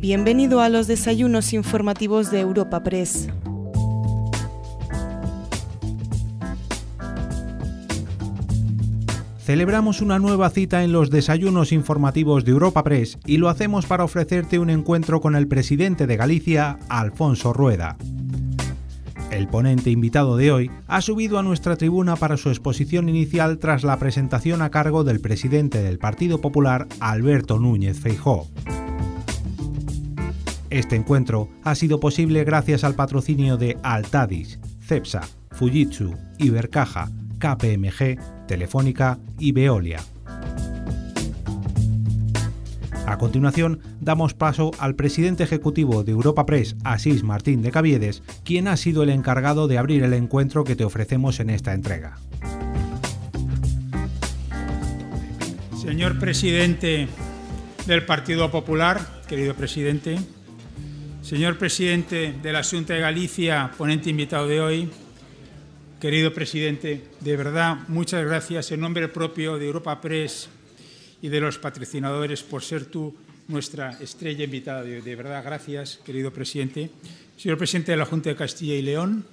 Bienvenido a los desayunos informativos de Europa Press. Celebramos una nueva cita en los desayunos informativos de Europa Press y lo hacemos para ofrecerte un encuentro con el presidente de Galicia, Alfonso Rueda. El ponente invitado de hoy ha subido a nuestra tribuna para su exposición inicial tras la presentación a cargo del presidente del Partido Popular, Alberto Núñez Feijó. Este encuentro ha sido posible gracias al patrocinio de Altadis, Cepsa, Fujitsu, Ibercaja, KPMG, Telefónica y Veolia. A continuación, damos paso al presidente ejecutivo de Europa Press, Asís Martín de Caviedes, quien ha sido el encargado de abrir el encuentro que te ofrecemos en esta entrega. Señor presidente del Partido Popular, querido presidente, señor presidente de la Junta de Galicia, ponente invitado de hoy, Querido presidente, de verdad, muchas gracias en nombre propio de Europa Press y de los patrocinadores por ser tú nuestra estrella invitada. De, de verdad, gracias, querido presidente. Señor presidente de la Junta de Castilla y León,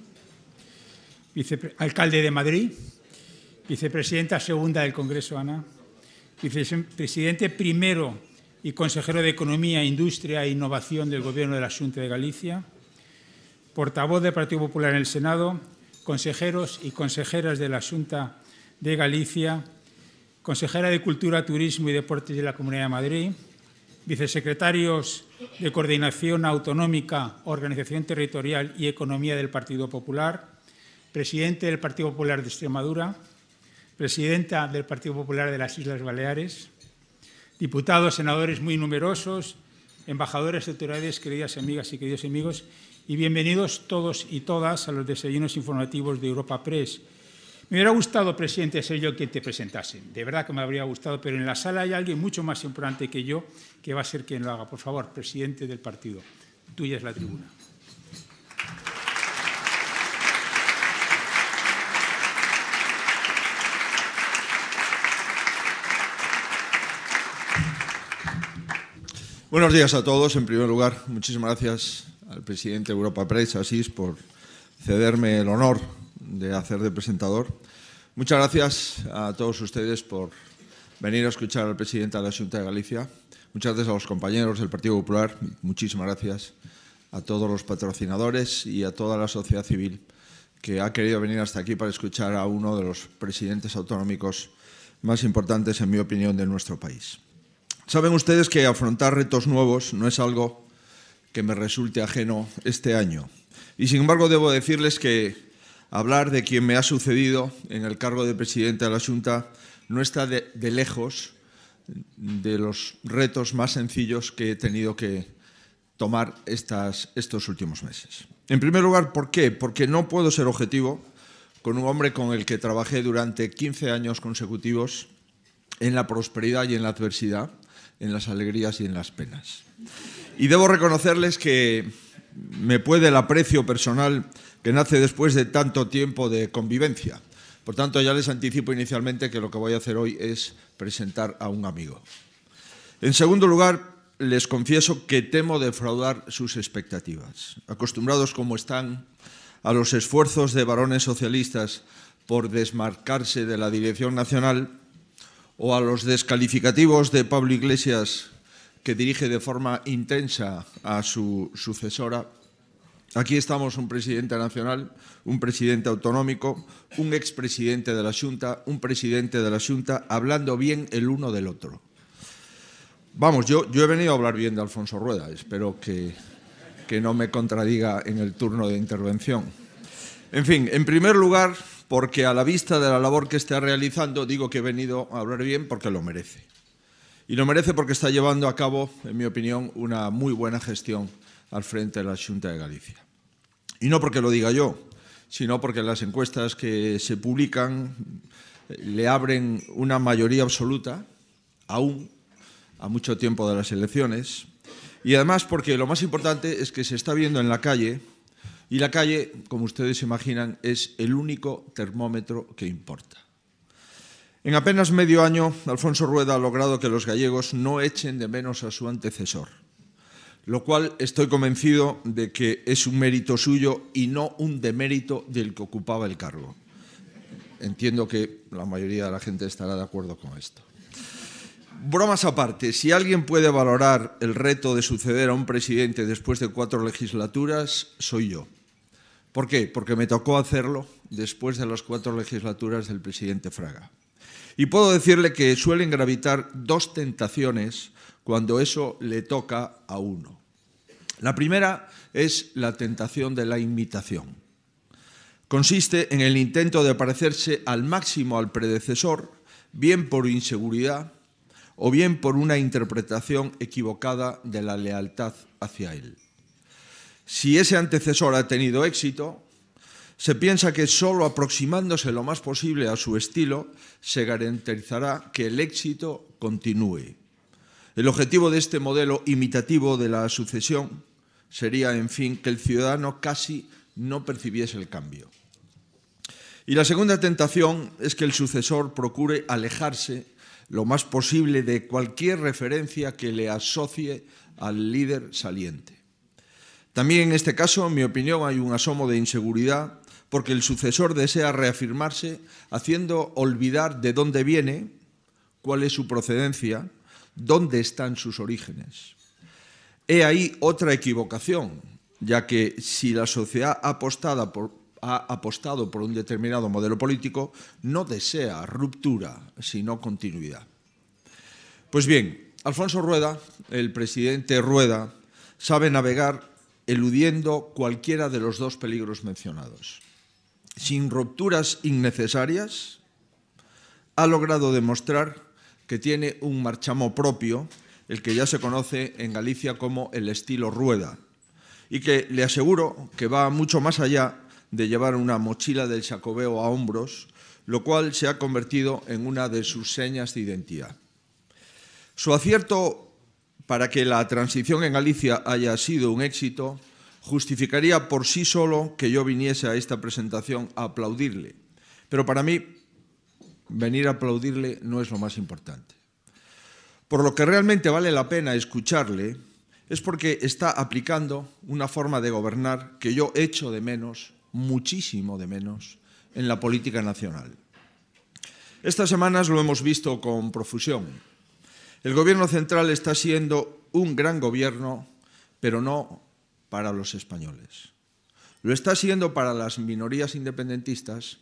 alcalde de Madrid, vicepresidenta segunda del Congreso, Ana, vicepresidente primero y consejero de Economía, Industria e Innovación del Gobierno de la Junta de Galicia, portavoz del Partido Popular en el Senado, consejeros y consejeras de la Junta de Galicia, consejera de Cultura, Turismo y Deportes de la Comunidad de Madrid, vicesecretarios de Coordinación Autonómica, Organización Territorial y Economía del Partido Popular, presidente del Partido Popular de Extremadura, presidenta del Partido Popular de las Islas Baleares, diputados, senadores muy numerosos, embajadores, autoridades, queridas amigas y queridos amigos, y bienvenidos todos y todas a los desayunos informativos de Europa Press. Me hubiera gustado, presidente, ser yo quien te presentase. De verdad que me habría gustado, pero en la sala hay alguien mucho más importante que yo que va a ser quien lo haga. Por favor, presidente del partido, tuya es la tribuna. Buenos días a todos. En primer lugar, muchísimas gracias al presidente de Europa Press, Asís, por cederme el honor de hacer de presentador. Muchas gracias a todos ustedes por venir a escuchar al presidente de la Junta de Galicia. Muchas gracias a los compañeros del Partido Popular. Muchísimas gracias a todos los patrocinadores y a toda la sociedad civil que ha querido venir hasta aquí para escuchar a uno de los presidentes autonómicos más importantes, en mi opinión, de nuestro país. Saben ustedes que afrontar retos nuevos no es algo que me resulte ajeno este año. Y sin embargo debo decirles que hablar de quien me ha sucedido en el cargo de presidente de la Junta no está de, lejos de los retos más sencillos que he tenido que tomar estos últimos meses. En primer lugar, ¿por qué? Porque no puedo ser objetivo con un hombre con el que trabajé durante 15 años consecutivos en la prosperidad y en la adversidad, en las alegrías y en las penas. Y debo reconocerles que me puede el aprecio personal que nace después de tanto tiempo de convivencia. Por tanto, ya les anticipo inicialmente que lo que voy a hacer hoy es presentar a un amigo. En segundo lugar, les confieso que temo defraudar sus expectativas. Acostumbrados como están a los esfuerzos de varones socialistas por desmarcarse de la dirección nacional o a los descalificativos de Pablo Iglesias que dirige de forma intensa a su sucesora. Aquí estamos un presidente nacional, un presidente autonómico, un expresidente de la Junta, un presidente de la Junta, hablando bien el uno del otro. Vamos, yo, yo he venido a hablar bien de Alfonso Rueda, espero que, que no me contradiga en el turno de intervención. En fin, en primer lugar, porque a la vista de la labor que está realizando, digo que he venido a hablar bien porque lo merece. Y lo merece porque está llevando a cabo, en mi opinión, una muy buena gestión al frente de la Junta de Galicia. Y no porque lo diga yo, sino porque las encuestas que se publican eh, le abren una mayoría absoluta, aún a mucho tiempo de las elecciones, y además porque lo más importante es que se está viendo en la calle, y la calle, como ustedes imaginan, es el único termómetro que importa. En apenas medio año, Alfonso Rueda ha logrado que los gallegos no echen de menos a su antecesor. lo cual estoy convencido de que es un mérito suyo y no un demérito del que ocupaba el cargo. Entiendo que la mayoría de la gente estará de acuerdo con esto. Bromas aparte, si alguien puede valorar el reto de suceder a un presidente después de cuatro legislaturas, soy yo. ¿Por qué? Porque me tocó hacerlo después de las cuatro legislaturas del presidente Fraga. Y puedo decirle que suelen gravitar dos tentaciones cuando eso le toca a uno. La primera es la tentación de la imitación. Consiste en el intento de parecerse al máximo al predecesor, bien por inseguridad o bien por una interpretación equivocada de la lealtad hacia él. Si ese antecesor ha tenido éxito, se piensa que solo aproximándose lo más posible a su estilo se garantizará que el éxito continúe. El objetivo de este modelo imitativo de la sucesión sería, en fin, que el ciudadano casi no percibiese el cambio. Y la segunda tentación es que el sucesor procure alejarse lo más posible de cualquier referencia que le asocie al líder saliente. También en este caso, en mi opinión, hay un asomo de inseguridad porque el sucesor desea reafirmarse haciendo olvidar de dónde viene, cuál es su procedencia, dónde están sus orígenes. He ahí otra equivocación, ya que si la sociedad ha apostado por, ha apostado por un determinado modelo político, no desea ruptura, sino continuidad. Pues bien, Alfonso Rueda, el presidente Rueda, sabe navegar eludiendo cualquiera de los dos peligros mencionados. Sin rupturas innecesarias, ha logrado demostrar que tiene un marchamo propio el que ya se conoce en Galicia como el estilo rueda, y que le aseguro que va mucho más allá de llevar una mochila del Jacobeo a hombros, lo cual se ha convertido en una de sus señas de identidad. Su acierto para que la transición en Galicia haya sido un éxito justificaría por sí solo que yo viniese a esta presentación a aplaudirle. Pero para mí, venir a aplaudirle no es lo más importante. Por lo que realmente vale la pena escucharle es porque está aplicando una forma de gobernar que yo echo de menos, muchísimo de menos, en la política nacional. Estas semanas lo hemos visto con profusión. El gobierno central está siendo un gran gobierno, pero no para los españoles. Lo está siendo para las minorías independentistas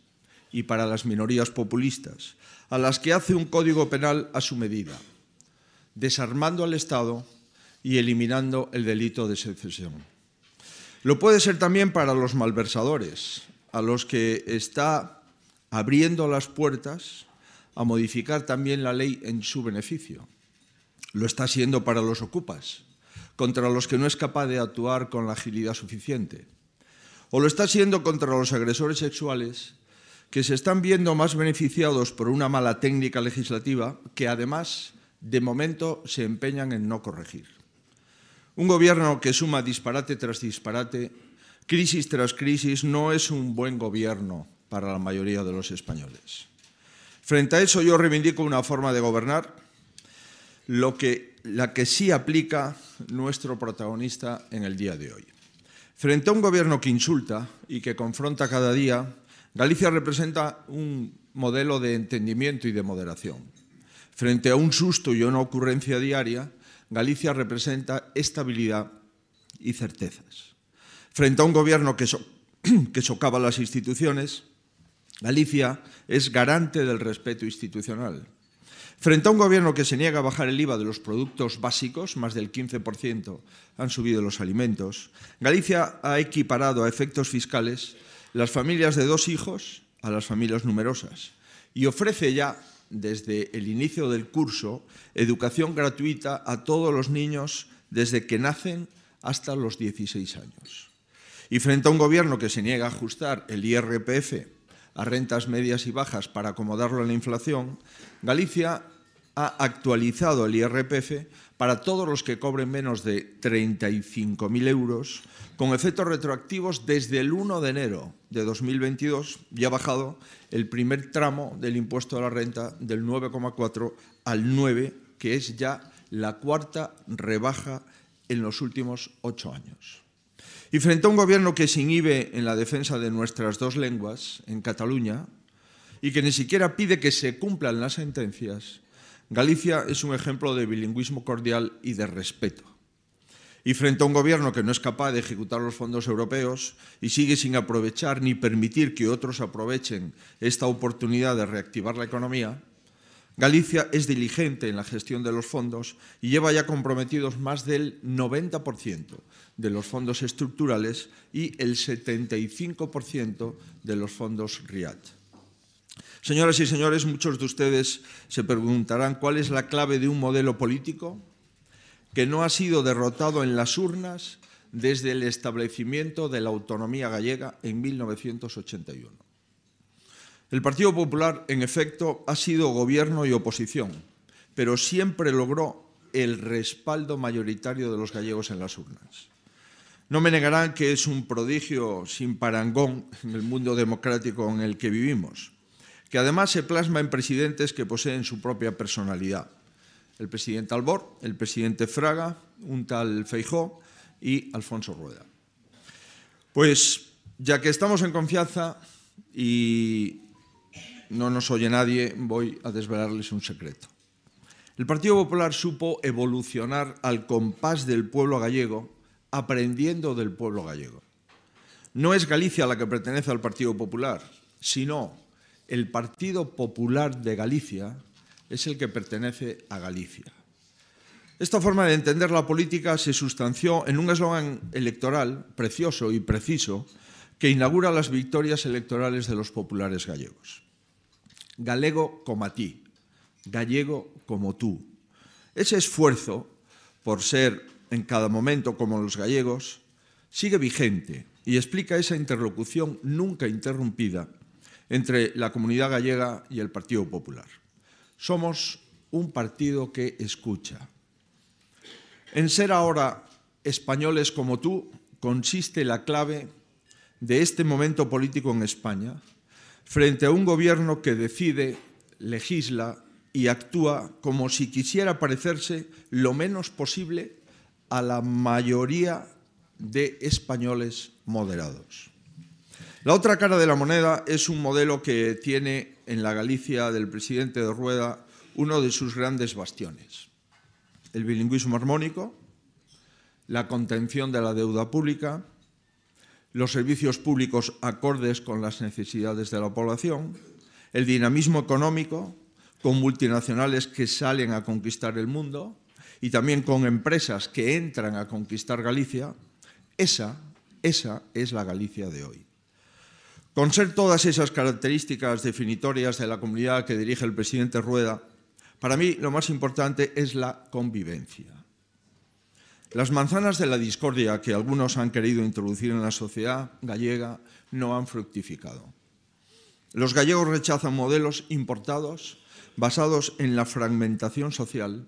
y para las minorías populistas, a las que hace un código penal a su medida desarmando al Estado y eliminando el delito de secesión. Lo puede ser también para los malversadores, a los que está abriendo las puertas a modificar también la ley en su beneficio. Lo está siendo para los ocupas, contra los que no es capaz de actuar con la agilidad suficiente. O lo está siendo contra los agresores sexuales que se están viendo más beneficiados por una mala técnica legislativa que además de momento se empeñan en no corregir. Un gobierno que suma disparate tras disparate, crisis tras crisis, no es un buen gobierno para la mayoría de los españoles. Frente a eso yo reivindico una forma de gobernar, lo que, la que sí aplica nuestro protagonista en el día de hoy. Frente a un gobierno que insulta y que confronta cada día, Galicia representa un modelo de entendimiento y de moderación. Frente a un susto y una ocurrencia diaria, Galicia representa estabilidad y certezas. Frente a un gobierno que, so que socava las instituciones, Galicia es garante del respeto institucional. Frente a un gobierno que se niega a bajar el IVA de los productos básicos, más del 15% han subido los alimentos, Galicia ha equiparado a efectos fiscales las familias de dos hijos a las familias numerosas y ofrece ya desde el inicio del curso educación gratuita a todos los niños desde que nacen hasta los 16 años. Y frente a un gobierno que se niega a ajustar el IRPF a rentas medias y bajas para acomodarlo a la inflación, Galicia ha actualizado el IRPF para todos los que cobren menos de 35.000 euros, con efectos retroactivos desde el 1 de enero de 2022 y ha bajado el primer tramo del impuesto a la renta del 9,4 al 9, que es ya la cuarta rebaja en los últimos ocho años. Y frente a un gobierno que se inhibe en la defensa de nuestras dos lenguas, en Cataluña, y que ni siquiera pide que se cumplan las sentencias, Galicia es un ejemplo de bilingüismo cordial y de respeto. Y frente a un gobierno que no es capaz de ejecutar los fondos europeos y sigue sin aprovechar ni permitir que otros aprovechen esta oportunidad de reactivar la economía, Galicia es diligente en la gestión de los fondos y lleva ya comprometidos más del 90% de los fondos estructurales y el 75% de los fondos RIAT. Señoras y señores, muchos de ustedes se preguntarán cuál es la clave de un modelo político que no ha sido derrotado en las urnas desde el establecimiento de la autonomía gallega en 1981. El Partido Popular, en efecto, ha sido gobierno y oposición, pero siempre logró el respaldo mayoritario de los gallegos en las urnas. No me negarán que es un prodigio sin parangón en el mundo democrático en el que vivimos, que además se plasma en presidentes que poseen su propia personalidad. El presidente Albor, el presidente Fraga, un tal Feijó y Alfonso Rueda. Pues ya que estamos en confianza y no nos oye nadie, voy a desvelarles un secreto. El Partido Popular supo evolucionar al compás del pueblo gallego, aprendiendo del pueblo gallego. No es Galicia la que pertenece al Partido Popular, sino el Partido Popular de Galicia es el que pertenece a Galicia. Esta forma de entender la política se sustanció en un eslogan electoral precioso y preciso que inaugura las victorias electorales de los populares gallegos galego como ti, gallego como tú. Ese esfuerzo por ser en cada momento como los gallegos sigue vigente y explica esa interlocución nunca interrumpida entre la comunidad gallega y el Partido Popular. Somos un partido que escucha. En ser ahora españoles como tú consiste la clave de este momento político en España frente a un gobierno que decide, legisla y actúa como si quisiera parecerse lo menos posible a la mayoría de españoles moderados. La otra cara de la moneda es un modelo que tiene en la Galicia del presidente de Rueda uno de sus grandes bastiones. El bilingüismo armónico, la contención de la deuda pública, los servicios públicos acordes con las necesidades de la población, el dinamismo económico, con multinacionales que salen a conquistar el mundo y también con empresas que entran a conquistar Galicia, esa, esa es la Galicia de hoy. Con ser todas esas características definitorias de la comunidad que dirige el presidente Rueda, para mí lo más importante es la convivencia. Las manzanas de la discordia que algunos han querido introducir en la sociedad gallega no han fructificado. Los gallegos rechazan modelos importados basados en la fragmentación social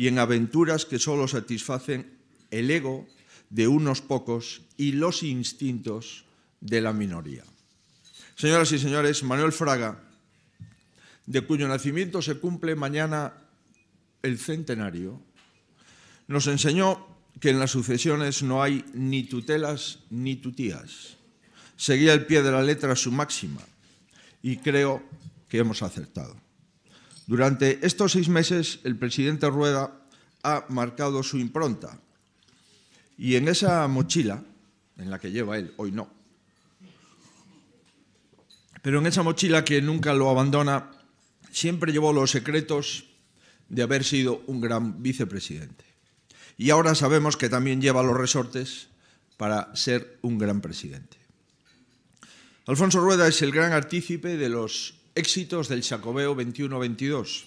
y en aventuras que solo satisfacen el ego de unos pocos y los instintos de la minoría. Señoras y señores, Manuel Fraga, de cuyo nacimiento se cumple mañana el centenario, nos enseñó que en las sucesiones no hay ni tutelas ni tutías. Seguía al pie de la letra su máxima y creo que hemos acertado. Durante estos seis meses el presidente Rueda ha marcado su impronta y en esa mochila, en la que lleva él, hoy no, pero en esa mochila que nunca lo abandona, siempre llevó los secretos de haber sido un gran vicepresidente. Y ahora sabemos que también lleva los resortes para ser un gran presidente. Alfonso Rueda es el gran artícipe de los éxitos del Jacobeo 21-22,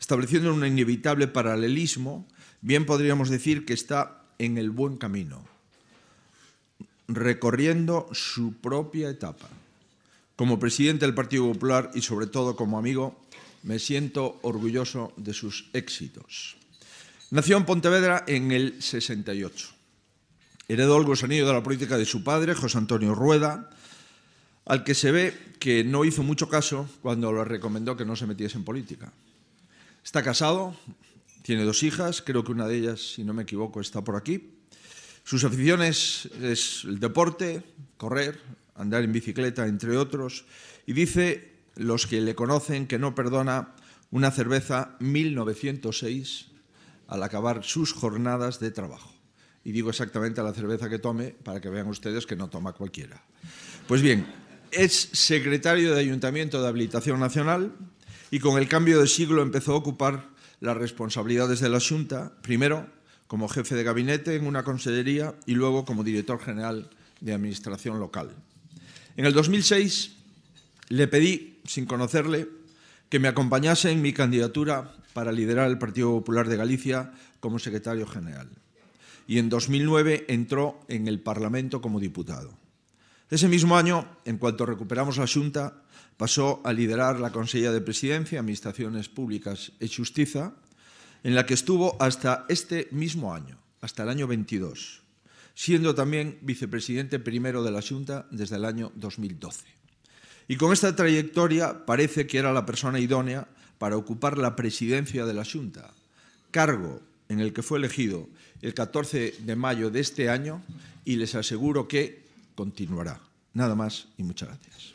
estableciendo un inevitable paralelismo, bien podríamos decir que está en el buen camino, recorriendo su propia etapa. Como presidente del Partido Popular y sobre todo como amigo, me siento orgulloso de sus éxitos. Nació en Pontevedra en el 68. Heredó el gusanillo de la política de su padre, José Antonio Rueda, al que se ve que no hizo mucho caso cuando le recomendó que no se metiese en política. Está casado, Tiene dos hijas, creo que una de ellas, si no me equivoco, está por aquí. Sus aficiones es el deporte, correr, andar en bicicleta, entre otros, y dice los que le conocen que no perdona una cerveza 1906 al acabar sus jornadas de trabajo. Y digo exactamente la cerveza que tome para que vean ustedes que no toma cualquiera. Pues bien, es secretario de Ayuntamiento de Habilitación Nacional y con el cambio de siglo empezó a ocupar las responsabilidades de la Junta, primero como jefe de gabinete en una consellería y luego como director general de Administración Local. En el 2006 le pedí, sin conocerle, que me acompañase en mi candidatura para liderar el Partido Popular de Galicia como secretario general. Y en 2009 entró en el Parlamento como diputado. Ese mismo año, en cuanto recuperamos la Junta, pasó a liderar la Consejería de Presidencia, Administraciones Públicas y Justicia, en la que estuvo hasta este mismo año, hasta el año 22, siendo también vicepresidente primero de la Junta desde el año 2012. Y con esta trayectoria parece que era la persona idónea para ocupar la presidencia de la Junta, cargo en el que fue elegido el 14 de mayo de este año y les aseguro que continuará. Nada más y muchas gracias.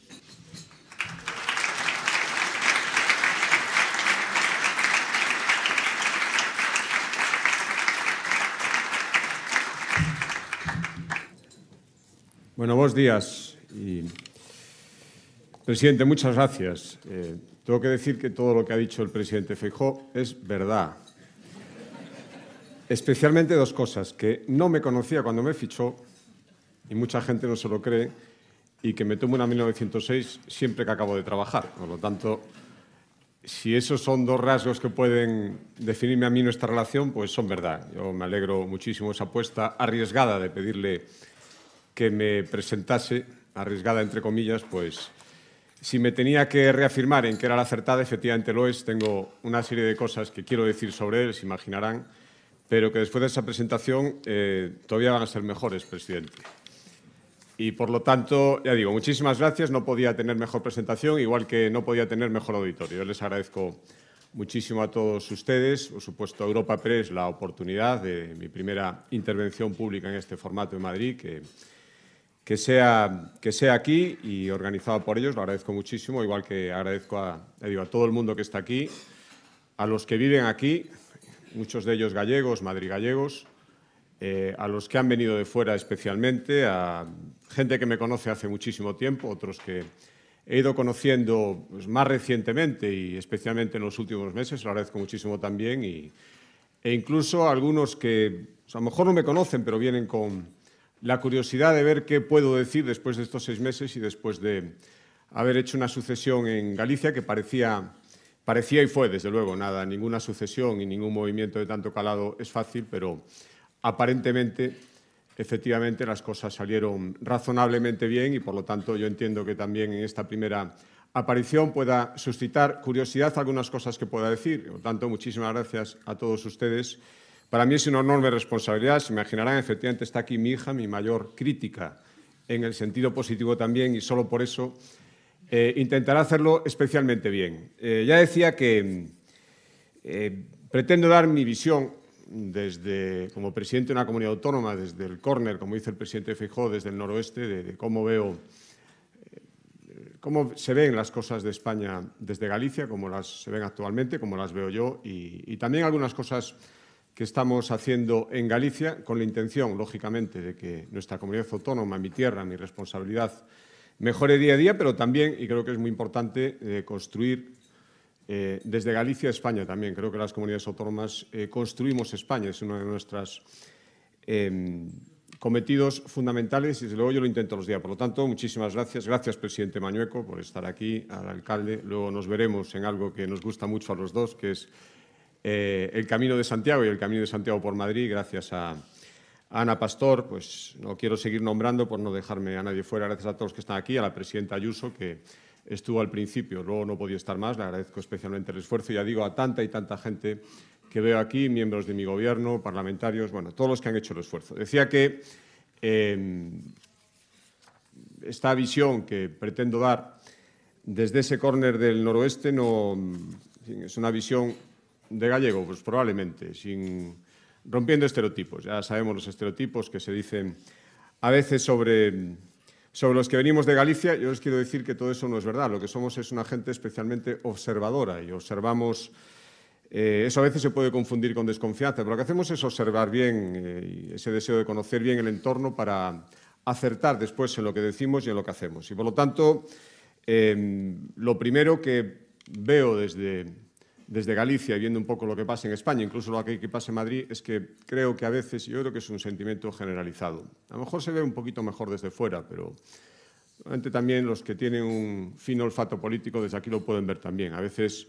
Bueno, buenos días. Y, presidente, muchas gracias. Eh, tengo que decir que todo lo que ha dicho el presidente Feijó es verdad. Especialmente dos cosas, que no me conocía cuando me fichó, y mucha gente no se lo cree, y que me tomo una 1906 siempre que acabo de trabajar. Por lo tanto, si esos son dos rasgos que pueden definirme a mí nuestra relación, pues son verdad. Yo me alegro muchísimo esa apuesta arriesgada de pedirle que me presentase, arriesgada entre comillas, pues si me tenía que reafirmar en que era la acertada, efectivamente lo es. Tengo una serie de cosas que quiero decir sobre él, se imaginarán, pero que después de esa presentación eh, todavía van a ser mejores, presidente. Y por lo tanto, ya digo, muchísimas gracias. No podía tener mejor presentación, igual que no podía tener mejor auditorio. Yo les agradezco muchísimo a todos ustedes, por supuesto a Europa Press, la oportunidad de mi primera intervención pública en este formato en Madrid, que que sea, que sea aquí y organizado por ellos, lo agradezco muchísimo, igual que agradezco a, digo, a todo el mundo que está aquí, a los que viven aquí, muchos de ellos gallegos, madrigallegos, eh, a los que han venido de fuera especialmente, a gente que me conoce hace muchísimo tiempo, otros que he ido conociendo pues, más recientemente y especialmente en los últimos meses, lo agradezco muchísimo también, y, e incluso a algunos que pues, a lo mejor no me conocen, pero vienen con la curiosidad de ver qué puedo decir después de estos seis meses y después de haber hecho una sucesión en Galicia que parecía, parecía y fue, desde luego, nada, ninguna sucesión y ningún movimiento de tanto calado es fácil, pero aparentemente, efectivamente, las cosas salieron razonablemente bien y, por lo tanto, yo entiendo que también en esta primera aparición pueda suscitar curiosidad algunas cosas que pueda decir. Por lo tanto, muchísimas gracias a todos ustedes para mí es una enorme responsabilidad. Se imaginarán, efectivamente está aquí mi hija, mi mayor crítica, en el sentido positivo también, y solo por eso eh, intentaré hacerlo especialmente bien. Eh, ya decía que eh, pretendo dar mi visión desde, como presidente de una comunidad autónoma, desde el córner, como dice el presidente Feijóo, desde el noroeste, de, cómo veo cómo se ven las cosas de España desde Galicia, cómo las se ven actualmente, cómo las veo yo, y también algunas cosas que estamos haciendo en Galicia, con la intención, lógicamente, de que nuestra comunidad autónoma, mi tierra, mi responsabilidad, mejore día a día, pero también, y creo que es muy importante, eh, construir eh, desde Galicia España también. Creo que las comunidades autónomas eh, construimos España, es uno de nuestros em, cometidos fundamentales y desde luego yo lo intento los días. Por lo tanto, muchísimas gracias. Gracias, presidente Mañueco, por estar aquí, al alcalde. Luego nos veremos en algo que nos gusta mucho a los dos, que es eh, el Camino de Santiago y el Camino de Santiago por Madrid, gracias a, Ana Pastor, pues no quiero seguir nombrando por no dejarme a nadie fuera, gracias a todos los que están aquí, a la presidenta Ayuso, que estuvo al principio, luego no podía estar más, le agradezco especialmente el esfuerzo, ya digo, a tanta y tanta gente que veo aquí, miembros de mi gobierno, parlamentarios, bueno, todos los que han hecho el esfuerzo. Decía que em, esta visión que pretendo dar desde ese córner del noroeste no, es una visión de gallego, pues probablemente, sin rompiendo estereotipos. Ya sabemos los estereotipos que se dicen a veces sobre, sobre los que venimos de Galicia. Yo les quiero decir que todo eso no es verdad. Lo que somos es una gente especialmente observadora y observamos... Eh, eso a veces se puede confundir con desconfianza, pero lo que hacemos es observar bien eh, ese deseo de conocer bien el entorno para acertar después en lo que decimos y en lo que hacemos. Y por lo tanto, eh, lo primero que veo desde, desde Galicia, viendo un poco lo que pasa en España, incluso lo que pasa en Madrid, es que creo que a veces, yo creo que es un sentimiento generalizado. A lo mejor se ve un poquito mejor desde fuera, pero también los que tienen un fino olfato político desde aquí lo pueden ver también. A veces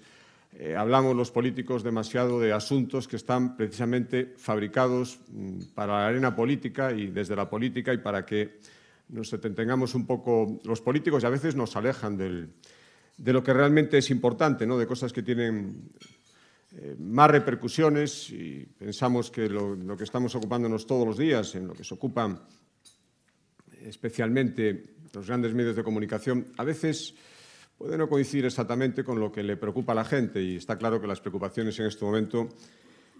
eh, hablamos los políticos demasiado de asuntos que están precisamente fabricados mm, para la arena política y desde la política y para que nos tengamos un poco... Los políticos a veces nos alejan del de lo que realmente es importante, ¿no? de cosas que tienen eh, más repercusiones y pensamos que lo, lo, que estamos ocupándonos todos los días, en lo que se ocupan especialmente los grandes medios de comunicación, a veces puede no coincidir exactamente con lo que le preocupa a la gente y está claro que las preocupaciones en este momento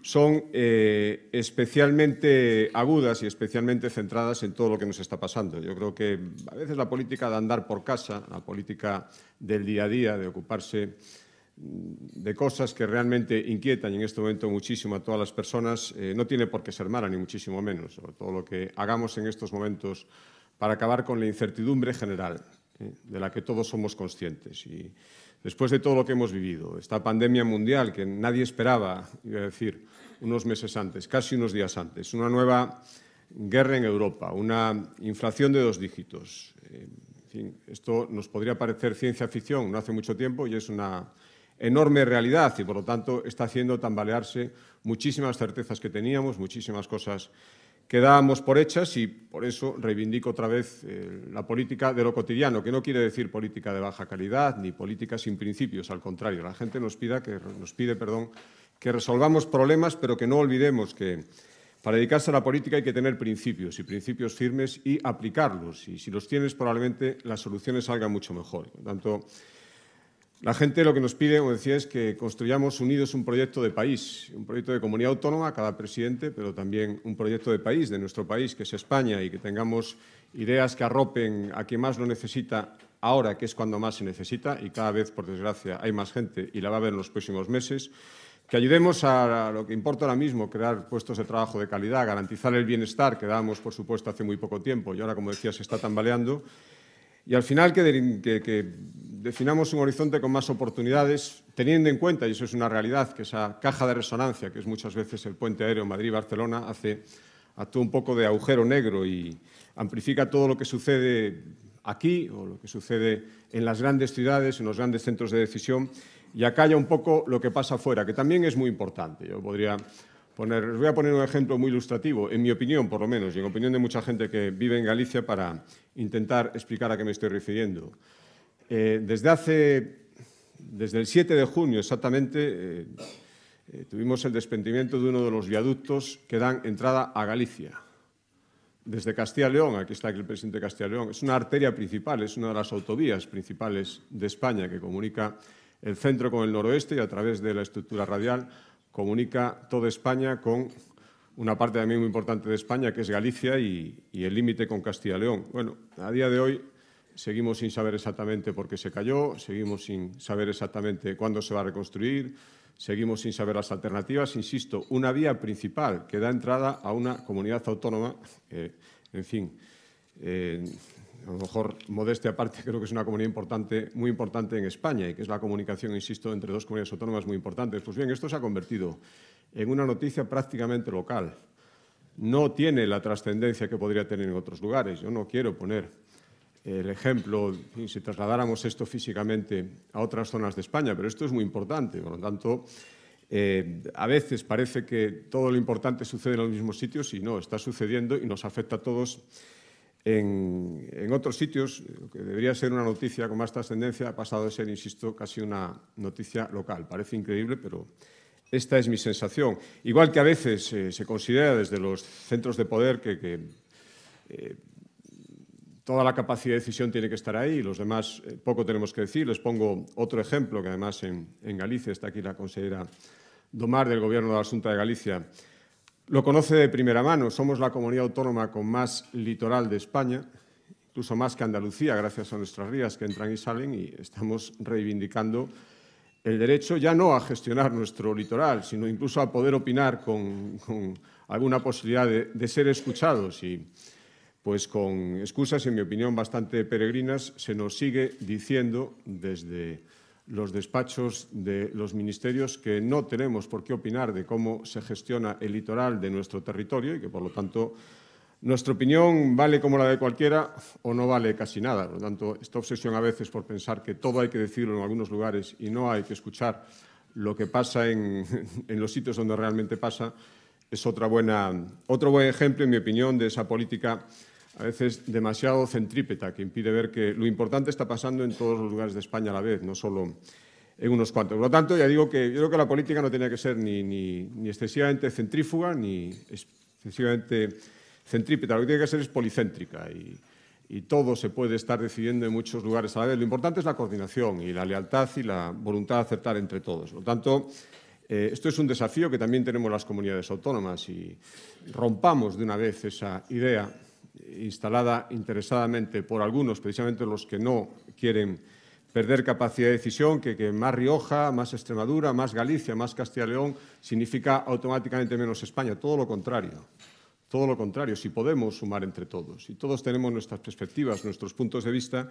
son eh, especialmente agudas y especialmente centradas en todo lo que nos está pasando. Yo creo que a veces la política de andar por casa, la política del día a día, de ocuparse mm, de cosas que realmente inquietan en este momento muchísimo a todas las personas, eh, no tiene por qué ser mala, ni muchísimo menos. Sobre todo lo que hagamos en estos momentos para acabar con la incertidumbre general, eh, de la que todos somos conscientes. Y, después de todo lo que hemos vivido, esta pandemia mundial que nadie esperaba, iba a decir, unos meses antes, casi unos días antes, una nueva guerra en Europa, una inflación de dos dígitos. Fin, esto nos podría parecer ciencia ficción no hace mucho tiempo y es una enorme realidad y, por lo tanto, está haciendo tambalearse muchísimas certezas que teníamos, muchísimas cosas que dábamos por hechas y por eso reivindico otra vez eh, la política de lo cotidiano, que no quiere decir política de baja calidad ni política sin principios, al contrario, la gente nos, pida que, nos pide perdón, que resolvamos problemas, pero que no olvidemos que para dedicarse a la política hay que tener principios y principios firmes y aplicarlos. Y si los tienes, probablemente las soluciones salgan mucho mejor. La gente lo que nos pide, como decía, es que construyamos unidos un proyecto de país, un proyecto de comunidad autónoma, cada presidente, pero también un proyecto de país, de nuestro país, que es España, y que tengamos ideas que arropen a quien más lo necesita ahora, que es cuando más se necesita, y cada vez, por desgracia, hay más gente y la va a ver en los próximos meses, que ayudemos a lo que importa ahora mismo, crear puestos de trabajo de calidad, garantizar el bienestar que dábamos, por supuesto, hace muy poco tiempo y ahora, como decía, se está tambaleando, y al final que, que, que definamos un horizonte con más oportunidades, teniendo en cuenta, y eso es una realidad, que esa caja de resonancia, que es muchas veces el puente aéreo Madrid-Barcelona, hace actúa un poco de agujero negro y amplifica todo lo que sucede aquí o lo que sucede en las grandes ciudades, en los grandes centros de decisión, y acalla un poco lo que pasa afuera, que también es muy importante. Yo podría poner, os voy a poner un ejemplo muy ilustrativo, en mi opinión por lo menos, y en opinión de mucha gente que vive en Galicia, para intentar explicar a qué me estoy refiriendo. Eh, desde hace, desde el 7 de junio exactamente, eh, eh, tuvimos el desprendimiento de uno de los viaductos que dan entrada a Galicia. Desde Castilla y León, aquí está el presidente de Castilla y León, es una arteria principal, es una de las autovías principales de España que comunica el centro con el noroeste y a través de la estructura radial comunica toda España con una parte también muy importante de España, que es Galicia, y, el límite con Castilla León. Bueno, a día de hoy Seguimos sin saber exactamente por qué se cayó, seguimos sin saber exactamente cuándo se va a reconstruir, seguimos sin saber las alternativas. Insisto, una vía principal que da entrada a una comunidad autónoma, eh, en fin, eh, a lo mejor modestia aparte, creo que es una comunidad importante, muy importante en España y que es la comunicación, insisto, entre dos comunidades autónomas muy importantes. Pues bien, esto se ha convertido en una noticia prácticamente local. No tiene la trascendencia que podría tener en otros lugares. Yo no quiero poner el ejemplo, si trasladáramos esto físicamente a otras zonas de España, pero esto es muy importante. Por lo tanto, eh, a veces parece que todo lo importante sucede en los mismos sitios y no, está sucediendo y nos afecta a todos en, en otros sitios. Lo que debería ser una noticia con más trascendencia ha pasado de ser, insisto, casi una noticia local. Parece increíble, pero esta es mi sensación. Igual que a veces eh, se considera desde los centros de poder que, que eh, toda la capacidad de decisión tiene que estar ahí y los demás eh, poco tenemos que decir. Les pongo otro ejemplo, que además en, Galicia está aquí la consejera Domar del Gobierno de la Junta de Galicia lo conoce de primera mano. Somos la comunidad autónoma con más litoral de España, incluso más que Andalucía, gracias a nuestras rías que entran y salen, y estamos reivindicando el derecho ya no a gestionar nuestro litoral, sino incluso a poder opinar con, alguna posibilidad de, de, ser escuchados. Y pues con excusas, en mi opinión, bastante peregrinas, se nos sigue diciendo desde los despachos de los ministerios que no tenemos por qué opinar de cómo se gestiona el litoral de nuestro territorio y que, por lo tanto, nuestra opinión vale como la de cualquiera o no vale casi nada. Por lo tanto, esta obsesión a veces por pensar que todo hay que decirlo en algunos lugares y no hay que escuchar lo que pasa en, en los sitios donde realmente pasa es otra buena, otro buen ejemplo, en mi opinión, de esa política a veces demasiado centrípeta, que impide ver que lo importante está pasando en todos los lugares de España a la vez, no solo en unos cuantos. Por lo tanto, ya digo que yo creo que la política no tenía que ser ni, ni, ni excesivamente centrífuga ni excesivamente centrípeta, lo que tiene que ser es policéntrica y, y todo se puede estar decidiendo en muchos lugares a la vez. Lo importante es la coordinación y la lealtad y la voluntad de acertar entre todos. Por lo tanto, eh, esto es un desafío que también tenemos las comunidades autónomas y rompamos de una vez esa idea instalada interesadamente por algunos, precisamente los que no quieren perder capacidad de decisión, que, que, más Rioja, más Extremadura, más Galicia, más Castilla y León significa automáticamente menos España. Todo lo contrario. Todo lo contrario. Si podemos sumar entre todos y todos tenemos nuestras perspectivas, nuestros puntos de vista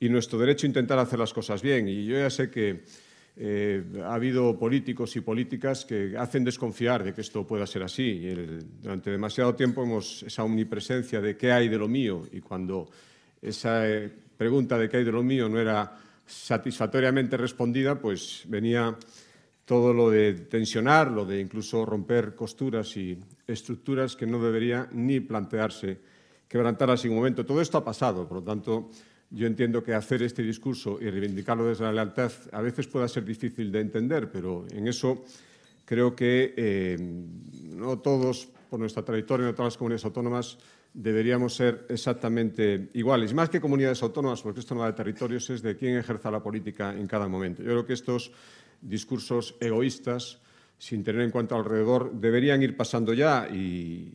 y nuestro derecho a intentar hacer las cosas bien. Y yo ya sé que eh, ha habido políticos y políticas que hacen desconfiar de que esto pueda ser así. El, durante demasiado tiempo hemos esa omnipresencia de qué hay de lo mío y cuando esa eh, pregunta de qué hay de lo mío no era satisfactoriamente respondida, pues venía todo lo de tensionar, lo de incluso romper costuras y estructuras que no debería ni plantearse quebrantar así un momento. Todo esto ha pasado, por lo tanto, yo entiendo que hacer este discurso y reivindicarlo desde la lealtad a veces pueda ser difícil de entender, pero en eso creo que eh, no todos, por nuestra trayectoria en las comunidades autónomas, deberíamos ser exactamente iguales. Más que comunidades autónomas, porque esto no va de territorios, es de quién ejerza la política en cada momento. Yo creo que estos discursos egoístas, sin tener en cuenta alrededor, deberían ir pasando ya y,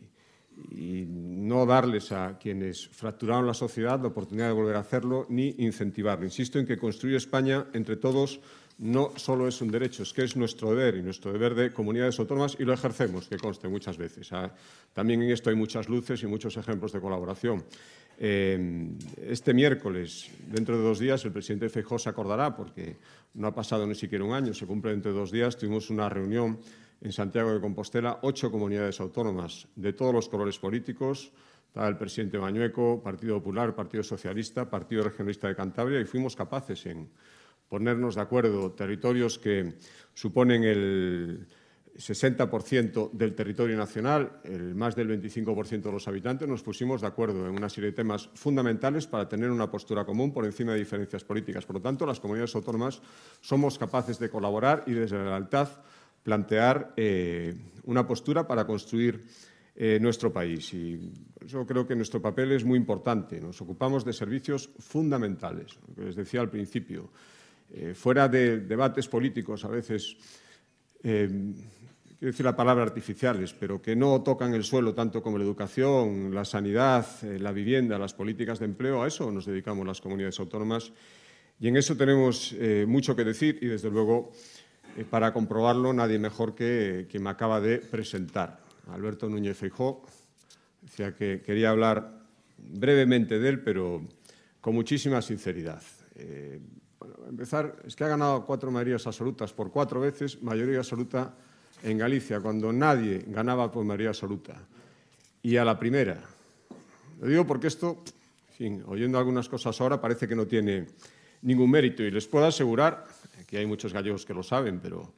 y no darles a quienes fracturaron la sociedad la oportunidad de volver a hacerlo ni incentivarlo. Insisto en que construir España entre todos no solo es un derecho, es que es nuestro deber y nuestro deber de comunidades autónomas y lo ejercemos, que conste muchas veces. También en esto hay muchas luces y muchos ejemplos de colaboración. Eh, este miércoles, dentro de dos días, el presidente Feijóo se acordará, porque no ha pasado ni siquiera un año, se cumple dentro de dos días, tuvimos una reunión en Santiago de Compostela ocho comunidades autónomas de todos los colores políticos. Estaba el presidente Mañueco, Partido Popular, Partido Socialista, Partido Regionalista de Cantabria y fuimos capaces en ponernos de acuerdo territorios que suponen el 60% del territorio nacional, el más del 25% de los habitantes, nos pusimos de acuerdo en una serie de temas fundamentales para tener una postura común por encima de diferencias políticas. Por lo tanto, las comunidades autónomas somos capaces de colaborar y desde la lealtad plantear eh, una postura para construir eh, nuestro país. Y yo creo que nuestro papel es muy importante. Nos ocupamos de servicios fundamentales, lo que les decía al principio. Eh, fuera de debates políticos, a veces, quiero decir la palabra artificiales, pero que no tocan el suelo tanto como la educación, la sanidad, la vivienda, las políticas de empleo, a eso nos dedicamos las comunidades autónomas. Y en eso tenemos mucho que decir y, desde luego, eh, para comprobarlo, nadie mejor que quien me acaba de presentar, Alberto Núñez Feijó. Decía que quería hablar brevemente de él, pero con muchísima sinceridad. Eh, bueno, empezar, es que ha ganado cuatro mayorías absolutas por cuatro veces, mayoría absoluta en Galicia, cuando nadie ganaba por mayoría absoluta. Y a la primera. Lo digo porque esto, en fin, oyendo algunas cosas ahora, parece que no tiene ningún mérito. Y les puedo asegurar Aquí hay muchos gallegos que lo saben, pero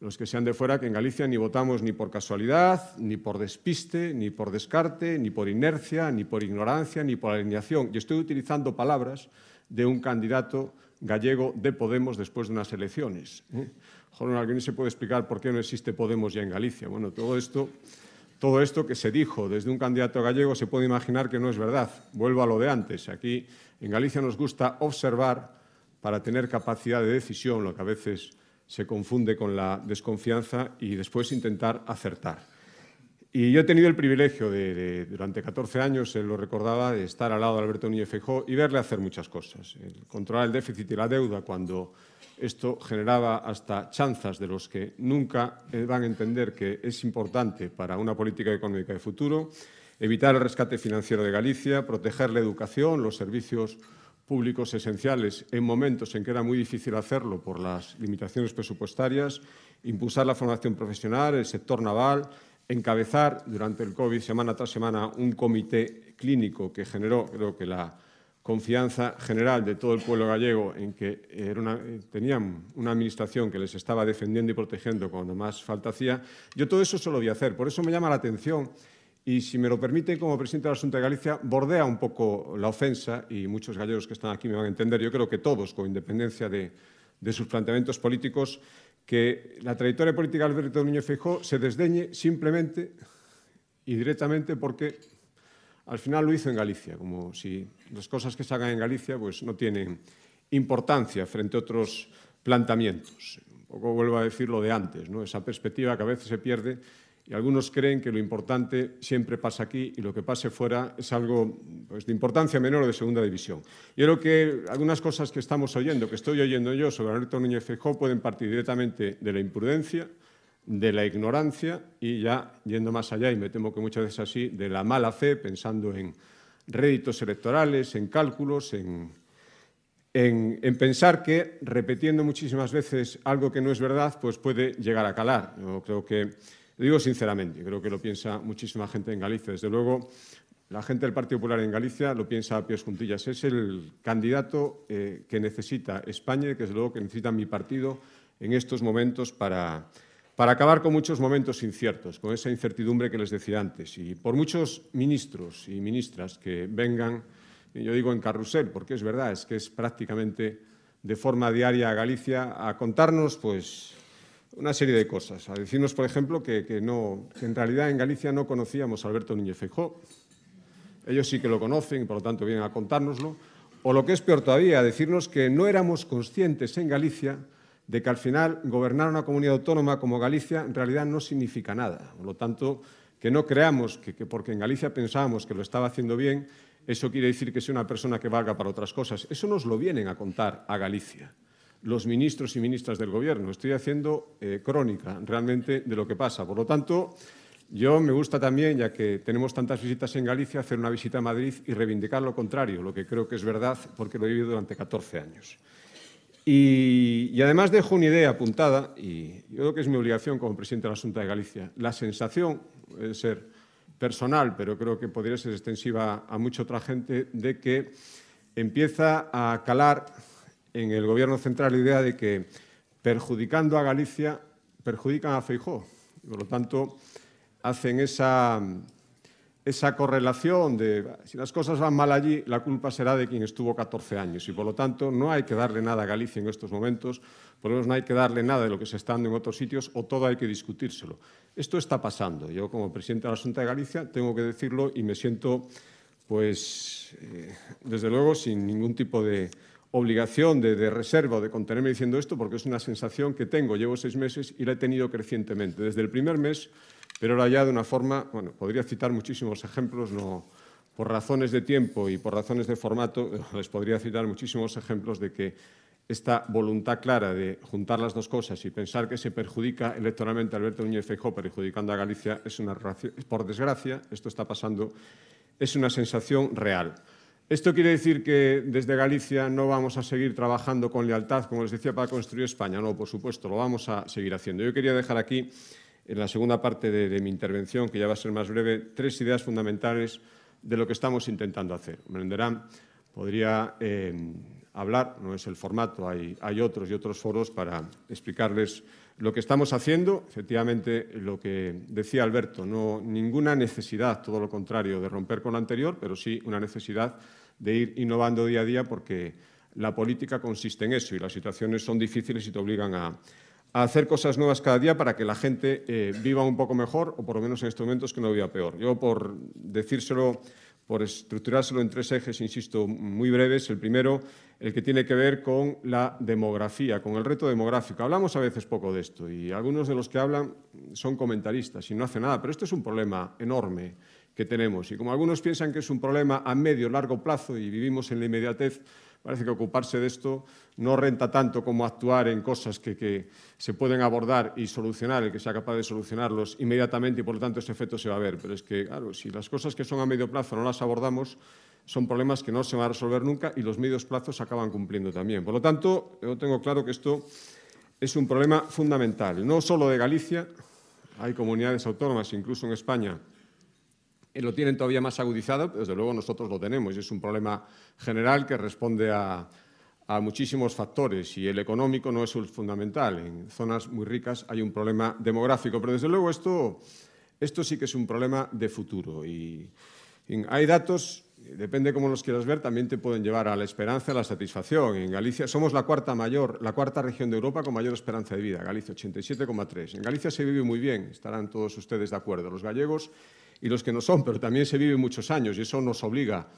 los que sean de fuera, que en Galicia ni votamos ni por casualidad, ni por despiste, ni por descarte, ni por inercia, ni por ignorancia, ni por alineación. Y estoy utilizando palabras de un candidato gallego de Podemos después de unas elecciones. ¿eh? Joder, ¿alguien se puede explicar por qué no existe Podemos ya en Galicia? Bueno, todo esto, todo esto que se dijo desde un candidato gallego se puede imaginar que no es verdad. Vuelvo a lo de antes. Aquí en Galicia nos gusta observar para tener capacidad de decisión, lo que a veces se confunde con la desconfianza y después intentar acertar. Y yo he tenido el privilegio de, durante 14 años, él lo recordaba, de estar al lado de Alberto Núñez Feijóo y verle hacer muchas cosas. controlar el déficit y la deuda cuando esto generaba hasta chanzas de los que nunca van a entender que es importante para una política económica de futuro, evitar el rescate financiero de Galicia, proteger la educación, los servicios públicos esenciales en momentos en que era muy difícil hacerlo por las limitaciones presupuestarias, impulsar la formación profesional, el sector naval, encabezar durante el COVID semana tras semana un comité clínico que generó, creo que la confianza general de todo el pueblo gallego en que tenían una administración que les estaba defendiendo y protegiendo cuando más falta hacía, yo todo eso solo voy a hacer. Por eso me llama la atención Y si me lo permiten, como presidente de la Junta de Galicia, bordea un poco la ofensa, y muchos gallegos que están aquí me van a entender, yo creo que todos, con independencia de, de sus planteamientos políticos, que la trayectoria política de Alberto Núñez Feijó se desdeñe simplemente y directamente porque al final lo hizo en Galicia, como si las cosas que se hagan en Galicia pues, no tienen importancia frente a otros planteamientos. Un poco vuelvo a decir lo de antes, ¿no? esa perspectiva que a veces se pierde y algunos creen que lo importante siempre pasa aquí y lo que pase fuera es algo pues, de importancia menor o de segunda división. Yo creo que algunas cosas que estamos oyendo, que estoy oyendo yo sobre Alberto Núñez Feijóo, pueden partir directamente de la imprudencia, de la ignorancia y ya yendo más allá, y me temo que muchas veces así, de la mala fe, pensando en réditos electorales, en cálculos, en, en, en, pensar que repitiendo muchísimas veces algo que no es verdad, pues puede llegar a calar. Yo creo que lo digo sinceramente, creo que lo piensa muchísima gente en Galicia. Desde luego, la gente del Partido Popular en Galicia lo piensa a pies juntillas. Es el candidato eh, que necesita España y que desde luego que necesita mi partido en estos momentos para, para acabar con muchos momentos inciertos, con esa incertidumbre que les decía antes. Y por muchos ministros y ministras que vengan, yo digo en carrusel, porque es verdad, es que es prácticamente de forma diaria a Galicia a contarnos pues una serie de cosas. A decirnos, por ejemplo, que, que, no, que en realidad en Galicia no conocíamos a Alberto Núñez Feijóo. Ellos sí que lo conocen y, por lo tanto, vienen a contárnoslo. O lo que es peor todavía, a decirnos que no éramos conscientes en Galicia de que al final gobernar una comunidad autónoma como Galicia en realidad no significa nada. Por lo tanto, que no creamos que, que porque en Galicia pensábamos que lo estaba haciendo bien, eso quiere decir que sea una persona que valga para otras cosas. Eso nos lo vienen a contar a Galicia los ministros y ministras del Gobierno. Estoy haciendo eh, crónica realmente de lo que pasa. Por lo tanto, yo me gusta también, ya que tenemos tantas visitas en Galicia, hacer una visita a Madrid y reivindicar lo contrario, lo que creo que es verdad porque lo he vivido durante 14 años. Y, además dejo una idea apuntada, y yo creo que es mi obligación como presidente de la Junta de Galicia. La sensación, puede ser personal, pero creo que podría ser extensiva a mucha otra gente, de que empieza a calar en el Gobierno central la idea de que perjudicando a Galicia perjudican a Feijó. Por lo tanto, hacen esa, esa correlación de si las cosas van mal allí, la culpa será de quien estuvo 14 años. Y por lo tanto, no hay que darle nada a Galicia en estos momentos, por lo menos no hay que darle nada de lo que se está dando en otros sitios o todo hay que discutírselo. Esto está pasando. Yo, como presidente de la Junta de Galicia, tengo que decirlo y me siento, pues, eh, desde luego, sin ningún tipo de obligación de, de reserva o de contenerme diciendo esto porque es una sensación que tengo, llevo seis meses y la he tenido crecientemente, desde el primer mes, pero ahora ya de una forma, bueno, podría citar muchísimos ejemplos, no, por razones de tiempo y por razones de formato, les podría citar muchísimos ejemplos de que esta voluntad clara de juntar las dos cosas y pensar que se perjudica electoralmente a Alberto Núñez Feijóo perjudicando a Galicia es una por desgracia, esto está pasando, es una sensación real. Esto quiere decir que desde Galicia no vamos a seguir trabajando con lealtad, como les decía, para construir España. No, por supuesto, lo vamos a seguir haciendo. Yo quería dejar aquí, en la segunda parte de, mi intervención, que ya va a ser más breve, tres ideas fundamentales de lo que estamos intentando hacer. Merenderán podría eh, hablar, no es el formato, hay otros y otros foros para explicarles lo que estamos haciendo, efectivamente, lo que decía Alberto, no ninguna necesidad, todo lo contrario, de romper con lo anterior, pero sí una necesidad de ir innovando día a día porque la política consiste en eso y las situaciones son difíciles y te obligan a, a hacer cosas nuevas cada día para que la gente eh, viva un poco mejor o por lo menos en estos momentos que no viva peor. Yo por decírselo por estructurárselo en tres ejes, insisto, muy breves. El primero, el que tiene que ver con la demografía, con el reto demográfico. Hablamos a veces poco de esto y algunos de los que hablan son comentaristas y no hacen nada, pero esto es un problema enorme que tenemos. Y como algunos piensan que es un problema a medio largo plazo y vivimos en la inmediatez, parece que ocuparse de esto no renta tanto como actuar en cosas que, se pueden abordar y solucionar, el que sea capaz de solucionarlos inmediatamente y por lo tanto ese efecto se va a ver. Pero es que, claro, si las cosas que son a medio plazo no las abordamos, son problemas que no se van a resolver nunca y los medios plazos acaban cumpliendo también. Por lo tanto, yo tengo claro que esto es un problema fundamental, no solo de Galicia, hay comunidades autónomas, incluso en España, lo tienen todavía más agudizado, desde luego nosotros lo tenemos y es un problema general que responde a, a muchísimos factores y el económico no es el fundamental. En zonas muy ricas hay un problema demográfico, pero desde luego esto, esto sí que es un problema de futuro. Y, y hay datos, depende cómo los quieras ver, también te pueden llevar a la esperanza, a la satisfacción. En Galicia somos la cuarta, mayor, la cuarta región de Europa con mayor esperanza de vida, Galicia 87,3. En Galicia se vive muy bien, estarán todos ustedes de acuerdo. Los gallegos y los que no son, pero también se vive muchos años y eso nos obliga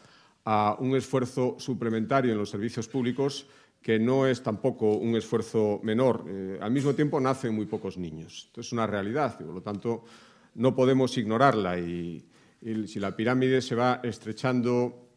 a un esfuerzo suplementario en los servicios públicos que no es tampoco un esfuerzo menor. Eh, al mismo tiempo nacen muy pocos niños. Esto es una realidad y por lo tanto no podemos ignorarla y, si la pirámide se va estrechando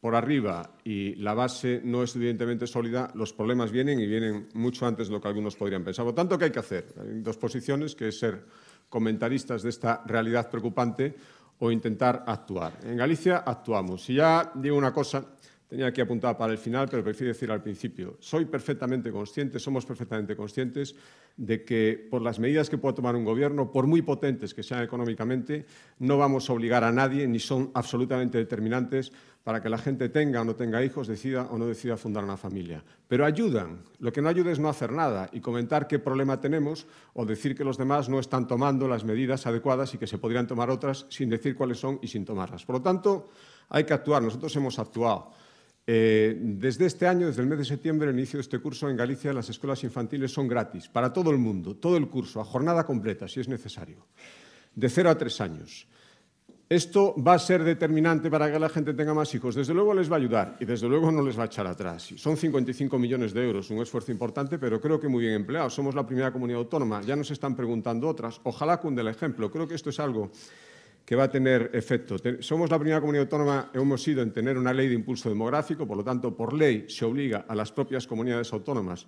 por arriba y la base no es suficientemente sólida, los problemas vienen y vienen mucho antes de lo que algunos podrían pensar. Lo tanto, ¿qué hay que hacer? Hay dos posiciones, que es ser comentaristas de esta realidad preocupante o intentar actuar. En Galicia actuamos. Y ya digo una cosa, tenía aquí apuntada para el final, pero prefiero decir al principio. Soy perfectamente consciente, somos perfectamente conscientes de que por las medidas que pueda tomar un gobierno, por muy potentes que sean económicamente, no vamos a obligar a nadie, ni son absolutamente determinantes para que la gente tenga o no tenga hijos, decida o no decida fundar una familia. Pero ayudan. Lo que no ayuda es no hacer nada y comentar qué problema tenemos o decir que los demás no están tomando las medidas adecuadas y que se podrían tomar otras sin decir cuáles son y sin tomarlas. Por lo tanto, hay que actuar. Nosotros hemos actuado. Eh, desde este año, desde el mes de septiembre, el inicio de este curso en Galicia, las escuelas infantiles son gratis para todo el mundo, todo el curso, a jornada completa, si es necesario, de cero a tres años. ¿Esto va a ser determinante para que la gente tenga más hijos? Desde luego les va a ayudar y desde luego no les va a echar atrás. Son 55 millones de euros, un esfuerzo importante, pero creo que muy bien empleado. Somos la primera comunidad autónoma, ya nos están preguntando otras. Ojalá cunde el ejemplo. Creo que esto es algo que va a tener efecto. Somos la primera comunidad autónoma, hemos sido en tener una ley de impulso demográfico, por lo tanto, por ley se obliga a las propias comunidades autónomas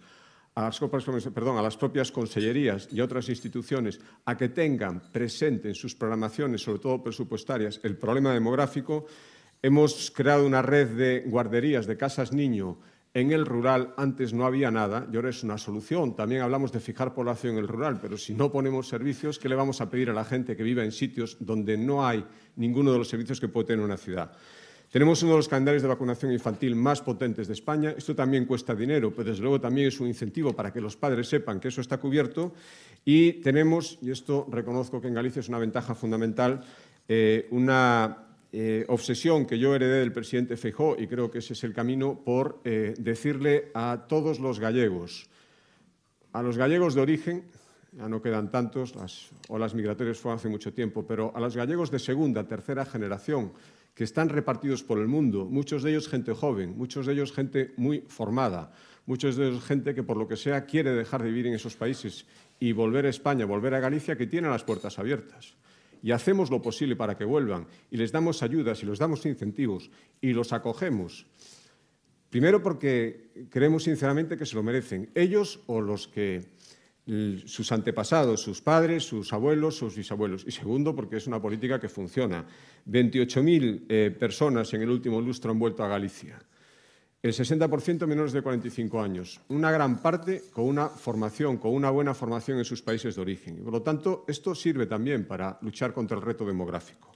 a las, perdón, a las propias consellerías y otras instituciones a que tengan presente en sus programaciones, sobre todo presupuestarias, el problema demográfico. Hemos creado una red de guarderías, de casas niño en el rural. Antes no había nada y ahora es una solución. También hablamos de fijar población en el rural, pero si no ponemos servicios, ¿qué le vamos a pedir a la gente que vive en sitios donde no hay ninguno de los servicios que puede tener una ciudad? Tenemos uno de los calendarios de vacunación infantil más potentes de España. Esto también cuesta dinero, pero desde luego también es un incentivo para que los padres sepan que eso está cubierto. Y tenemos, y esto reconozco que en Galicia es una ventaja fundamental, eh, una eh, obsesión que yo heredé del presidente Feijó, y creo que ese es el camino, por eh, decirle a todos los gallegos, a los gallegos de origen, ya no quedan tantos, las olas migratorias fueron hace mucho tiempo, pero a los gallegos de segunda, tercera generación, que están repartidos por el mundo, muchos de ellos gente joven, muchos de ellos gente muy formada, muchos de ellos gente que por lo que sea quiere dejar de vivir en esos países y volver a España, volver a Galicia, que tienen las puertas abiertas. Y hacemos lo posible para que vuelvan y les damos ayudas y les damos incentivos y los acogemos. Primero porque creemos sinceramente que se lo merecen, ellos o los que sus antepasados, sus padres, sus abuelos, sus bisabuelos. Y segundo, porque es una política que funciona. 28.000 eh, personas en el último lustro han vuelto a Galicia. El 60% menores de 45 años. Una gran parte con una formación, con una buena formación en sus países de origen. Y por lo tanto, esto sirve también para luchar contra el reto demográfico.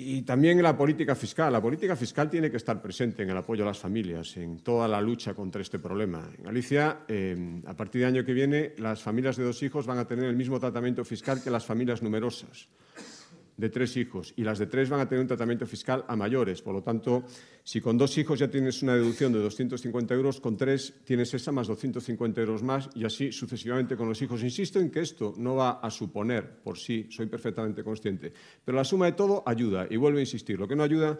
Y también la política fiscal. La política fiscal tiene que estar presente en el apoyo a las familias, en toda la lucha contra este problema. En Galicia, eh, a partir del año que viene, las familias de dos hijos van a tener el mismo tratamiento fiscal que las familias numerosas. De tres hijos y las de tres van a tener un tratamiento fiscal a mayores. Por lo tanto, si con dos hijos ya tienes una deducción de 250 euros, con tres tienes esa más 250 euros más y así sucesivamente con los hijos. Insisto en que esto no va a suponer por sí, soy perfectamente consciente, pero la suma de todo ayuda y vuelvo a insistir, lo que no ayuda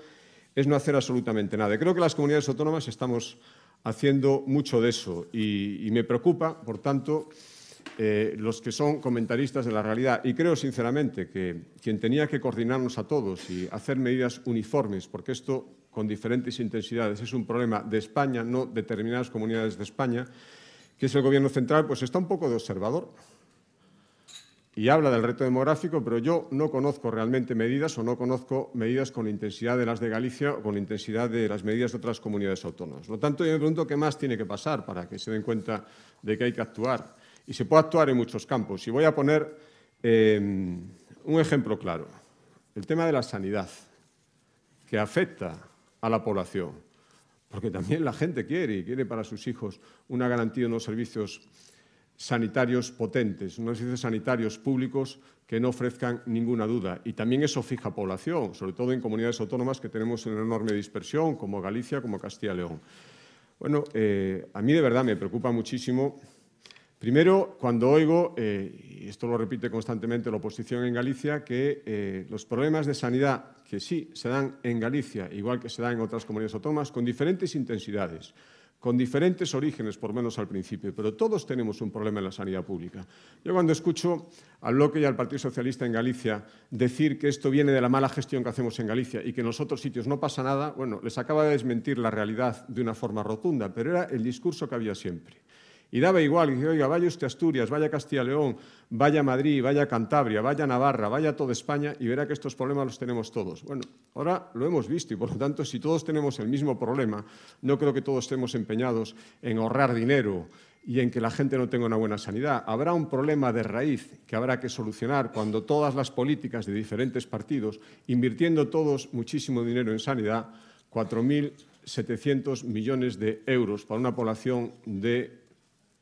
es no hacer absolutamente nada. creo que las comunidades autónomas estamos haciendo mucho de eso y, y me preocupa, por tanto, eh, los que son comentaristas de la realidad. Y creo sinceramente que quien tenía que coordinarnos a todos y hacer medidas uniformes, porque esto con diferentes intensidades es un problema de España, no determinadas comunidades de España, que es el Gobierno central, pues está un poco de observador y habla del reto demográfico, pero yo no conozco realmente medidas o no conozco medidas con la intensidad de las de Galicia o con la intensidad de las medidas de otras comunidades autónomas. Lo tanto, yo me pregunto qué más tiene que pasar para que se den cuenta de que hay que actuar y se puede actuar en muchos campos. Y voy a poner eh, un ejemplo claro, el tema de la sanidad, que afecta a la población, porque también la gente quiere y quiere para sus hijos una garantía de unos servicios sanitarios potentes, unos servicios sanitarios públicos que no ofrezcan ninguna duda. Y también eso fija población, sobre todo en comunidades autónomas que tenemos una enorme dispersión, como Galicia, como Castilla y León. Bueno, eh, a mí de verdad me preocupa muchísimo Primero, cuando oigo, eh, y esto lo repite constantemente la oposición en Galicia, que eh, los problemas de sanidad que sí se dan en Galicia, igual que se dan en otras comunidades autónomas, con diferentes intensidades, con diferentes orígenes, por menos al principio, pero todos tenemos un problema en la sanidad pública. Yo cuando escucho al Bloque y al Partido Socialista en Galicia decir que esto viene de la mala gestión que hacemos en Galicia y que en los otros sitios no pasa nada, bueno, les acaba de desmentir la realidad de una forma rotunda, pero era el discurso que había siempre. Y daba igual, dice, oiga, vaya usted a Asturias, vaya a Castilla y León, vaya a Madrid, vaya a Cantabria, vaya a Navarra, vaya a toda España y verá que estos problemas los tenemos todos. Bueno, ahora lo hemos visto y por lo tanto, si todos tenemos el mismo problema, no creo que todos estemos empeñados en ahorrar dinero y en que la gente no tenga una buena sanidad. Habrá un problema de raíz que habrá que solucionar cuando todas las políticas de diferentes partidos, invirtiendo todos muchísimo dinero en sanidad, 4.700 millones de euros para una población de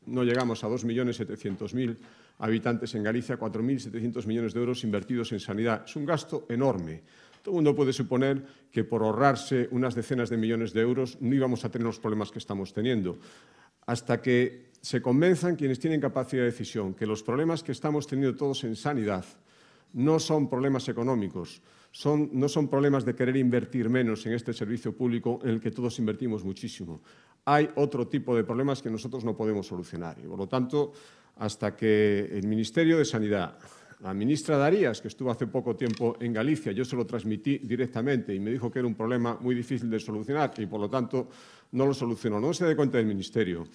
no llegamos a 2.700.000 habitantes en Galicia, 4.700 millones de euros invertidos en sanidad. Es un gasto enorme. Todo el mundo puede suponer que por ahorrarse unas decenas de millones de euros no íbamos a tener los problemas que estamos teniendo. Hasta que se convenzan quienes tienen capacidad de decisión que los problemas que estamos teniendo todos en sanidad no son problemas económicos, no son problemas de querer invertir menos en este servicio público en el que todos invertimos muchísimo. Hay otro tipo de problemas que nosotros no podemos solucionar. Y, por lo tanto, hasta que el Ministerio de Sanidad, la ministra Darías, que estuvo hace poco tiempo en Galicia, yo se lo transmití directamente y me dijo que era un problema muy difícil de solucionar y, por lo tanto, no lo solucionó. No se dé cuenta del Ministerio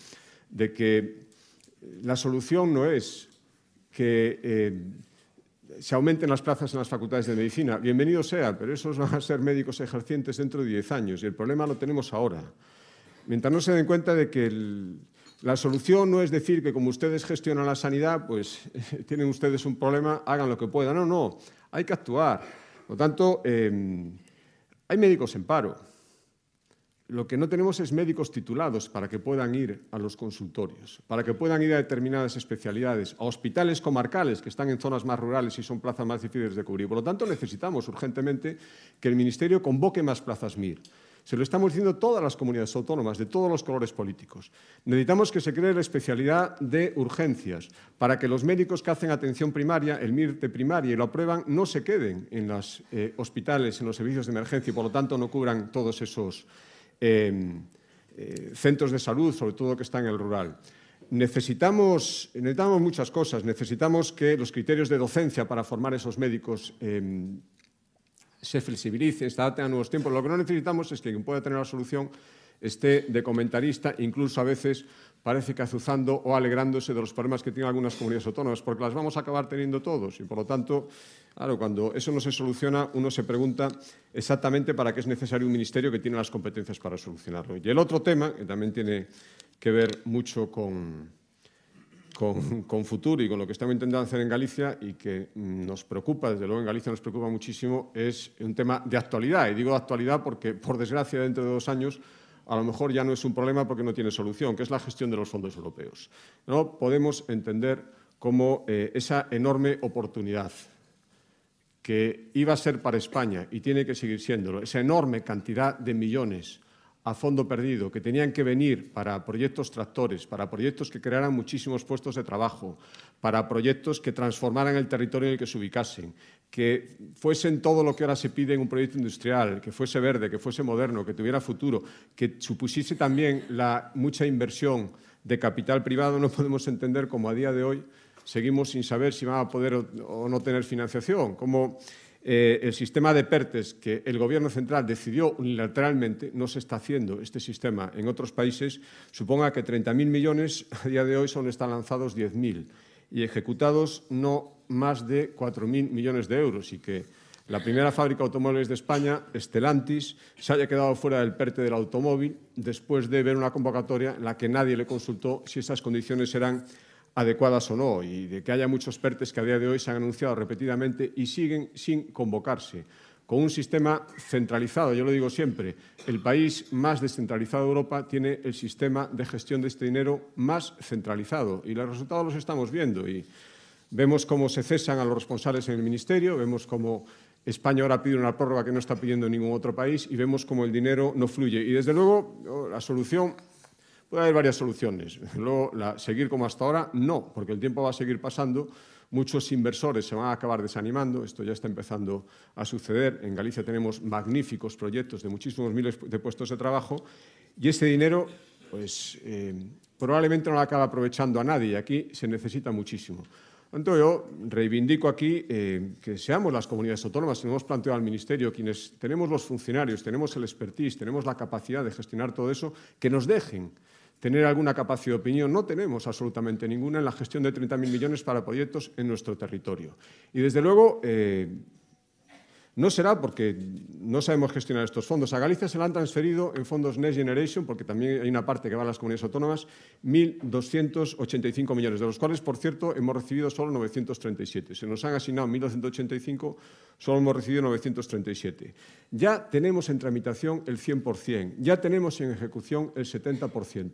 de que la solución no es que eh, se aumenten las plazas en las facultades de medicina. Bienvenido sea, pero esos van a ser médicos ejercientes dentro de 10 años y el problema lo tenemos ahora. Mientras no se den cuenta de que la solución no es decir que como ustedes gestionan la sanidad, pues tienen ustedes un problema, hagan lo que puedan. No, no, hay que actuar. Por lo tanto, em, hay médicos en paro. Lo que no tenemos es médicos titulados para que puedan ir a los consultorios, para que puedan ir a determinadas especialidades, a hospitales comarcales que están en zonas más rurales y son plazas más difíciles de cubrir. Por lo tanto, necesitamos urgentemente que el Ministerio convoque más plazas MIR. Se lo estamos diciendo todas las comunidades autónomas, de todos los colores políticos. Necesitamos que se cree la especialidad de urgencias para que los médicos que hacen atención primaria, el MIR de primaria y lo aprueban, no se queden en los eh, hospitales, en los servicios de emergencia y, por lo tanto, no cubran todos esos eh, centros de salud, sobre todo que están en el rural. Necesitamos, necesitamos, muchas cosas. Necesitamos que los criterios de docencia para formar esos médicos eh, se flexibilicen, se adapten a nuevos tiempos. Lo que no necesitamos es que quien pueda tener la solución esté de comentarista, incluso a veces parece que azuzando o alegrándose de los problemas que tienen algunas comunidades autónomas, porque las vamos a acabar teniendo todos. Y, por lo tanto, claro, cuando eso no se soluciona, uno se pregunta exactamente para qué es necesario un ministerio que tiene las competencias para solucionarlo. Y el otro tema, que también tiene que ver mucho con, con, con, futuro y con lo que estamos intentando hacer en Galicia y que nos preocupa, desde luego en Galicia nos preocupa muchísimo, es un tema de actualidad. Y digo de actualidad porque, por desgracia, dentro de dos años a lo mejor ya no es un problema porque no tiene solución, que es la gestión de los fondos europeos. No podemos entender como eh, esa enorme oportunidad que iba a ser para España y tiene que seguir siéndolo, esa enorme cantidad de millones a fondo perdido que tenían que venir para proyectos tractores, para proyectos que crearan muchísimos puestos de trabajo, para proyectos que transformaran el territorio en el que se ubicasen, que fuesen todo lo que ahora se pide en un proyecto industrial, que fuese verde, que fuese moderno, que tuviera futuro, que supusiese también la mucha inversión de capital privado, no podemos entender cómo a día de hoy seguimos sin saber si van a poder o no tener financiación, como eh, el sistema de PERTES que el Gobierno central decidió unilateralmente, no se está haciendo este sistema en otros países, suponga que 30.000 millones a día de hoy solo están lanzados 10.000 y ejecutados no más de 4.000 millones de euros y que la primera fábrica de automóviles de España, Stellantis, se haya quedado fuera del PERTE del automóvil después de ver una convocatoria en la que nadie le consultó si esas condiciones eran adecuadas o no, y de que haya muchos PERTES que a día de hoy se han anunciado repetidamente y siguen sin convocarse, con un sistema centralizado. Yo lo digo siempre, el país más descentralizado de Europa tiene el sistema de gestión de este dinero más centralizado y los resultados los estamos viendo y vemos cómo se cesan a los responsables en el Ministerio, vemos cómo España ahora pide una prórroga que no está pidiendo ningún otro país y vemos cómo el dinero no fluye. Y desde luego la solución Puede haber varias soluciones. Luego, seguir como hasta ahora, no, porque el tiempo va a seguir pasando. Muchos inversores se van a acabar desanimando. Esto ya está empezando a suceder. En Galicia tenemos magníficos proyectos de muchísimos miles de puestos de trabajo y ese dinero pues, eh, probablemente no lo acaba aprovechando a nadie. Aquí se necesita muchísimo. Entonces, yo reivindico aquí eh, que seamos las comunidades autónomas, hemos planteado al Ministerio, quienes tenemos los funcionarios, tenemos el expertise, tenemos la capacidad de gestionar todo eso, que nos dejen tener alguna capacidad de opinión. No tenemos absolutamente ninguna en la gestión de 30.000 millones para proyectos en nuestro territorio. Y desde luego, eh, no será porque no sabemos gestionar estos fondos. A Galicia se le han transferido en fondos Next Generation, porque también hay una parte que va a las comunidades autónomas, 1.285 millones, de los cuales, por cierto, hemos recibido solo 937. Se nos han asignado 1.285, solo hemos recibido 937. Ya tenemos en tramitación el 100%, ya tenemos en ejecución el 70%.